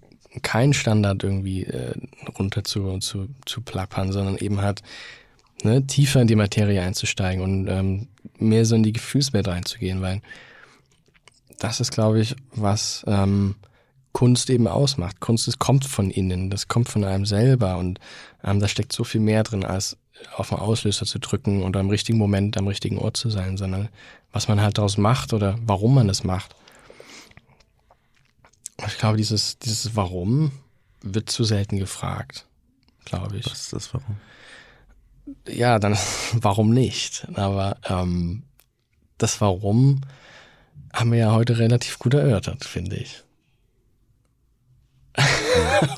kein Standard irgendwie äh, runter zu, zu, zu plappern, sondern eben halt ne, tiefer in die Materie einzusteigen und ähm, mehr so in die Gefühlswelt reinzugehen, weil das ist, glaube ich, was ähm, Kunst eben ausmacht. Kunst das kommt von innen, das kommt von einem selber und ähm, da steckt so viel mehr drin, als auf den Auslöser zu drücken und am richtigen Moment am richtigen Ort zu sein, sondern was man halt daraus macht oder warum man es macht. Ich glaube, dieses, dieses Warum wird zu selten gefragt, glaube ich. Was ist das Warum? Ja, dann [LAUGHS] warum nicht? Aber ähm, das Warum haben wir ja heute relativ gut erörtert, finde ich. [LAUGHS]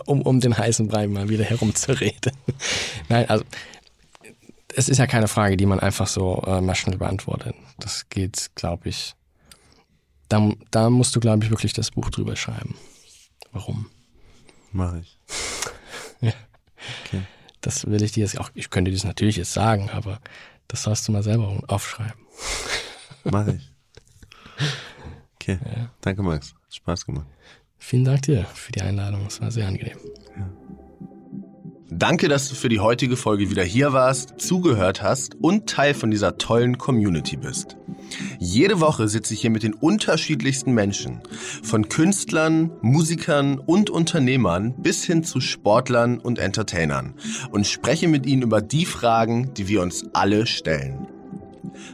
um, um den heißen Brei mal wieder herumzureden. Nein, also es ist ja keine Frage, die man einfach so äh, mal schnell beantwortet. Das geht, glaube ich. Da, da musst du, glaube ich, wirklich das Buch drüber schreiben. Warum? Mache ich. [LAUGHS] ja. Okay. Das will ich dir jetzt auch. Ich könnte dir das natürlich jetzt sagen, aber das sollst du mal selber aufschreiben. [LAUGHS] Mache ich. Okay. Ja. Danke, Max. Spaß gemacht. Vielen Dank dir für die Einladung. Es war sehr angenehm. Ja. Danke, dass du für die heutige Folge wieder hier warst, zugehört hast und Teil von dieser tollen Community bist. Jede Woche sitze ich hier mit den unterschiedlichsten Menschen, von Künstlern, Musikern und Unternehmern bis hin zu Sportlern und Entertainern und spreche mit ihnen über die Fragen, die wir uns alle stellen.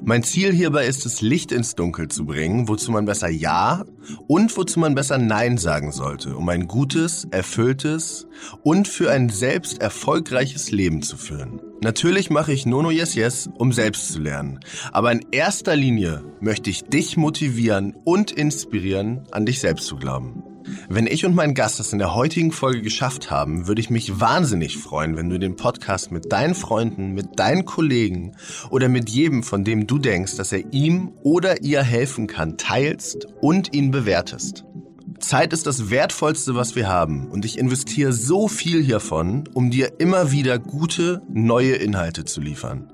Mein Ziel hierbei ist es, Licht ins Dunkel zu bringen, wozu man besser Ja und wozu man besser Nein sagen sollte, um ein gutes, erfülltes und für ein selbst erfolgreiches Leben zu führen. Natürlich mache ich Nono Yes Yes, um selbst zu lernen. Aber in erster Linie möchte ich dich motivieren und inspirieren, an dich selbst zu glauben. Wenn ich und mein Gast das in der heutigen Folge geschafft haben, würde ich mich wahnsinnig freuen, wenn du den Podcast mit deinen Freunden, mit deinen Kollegen oder mit jedem, von dem du denkst, dass er ihm oder ihr helfen kann, teilst und ihn bewertest. Zeit ist das Wertvollste, was wir haben und ich investiere so viel hiervon, um dir immer wieder gute, neue Inhalte zu liefern.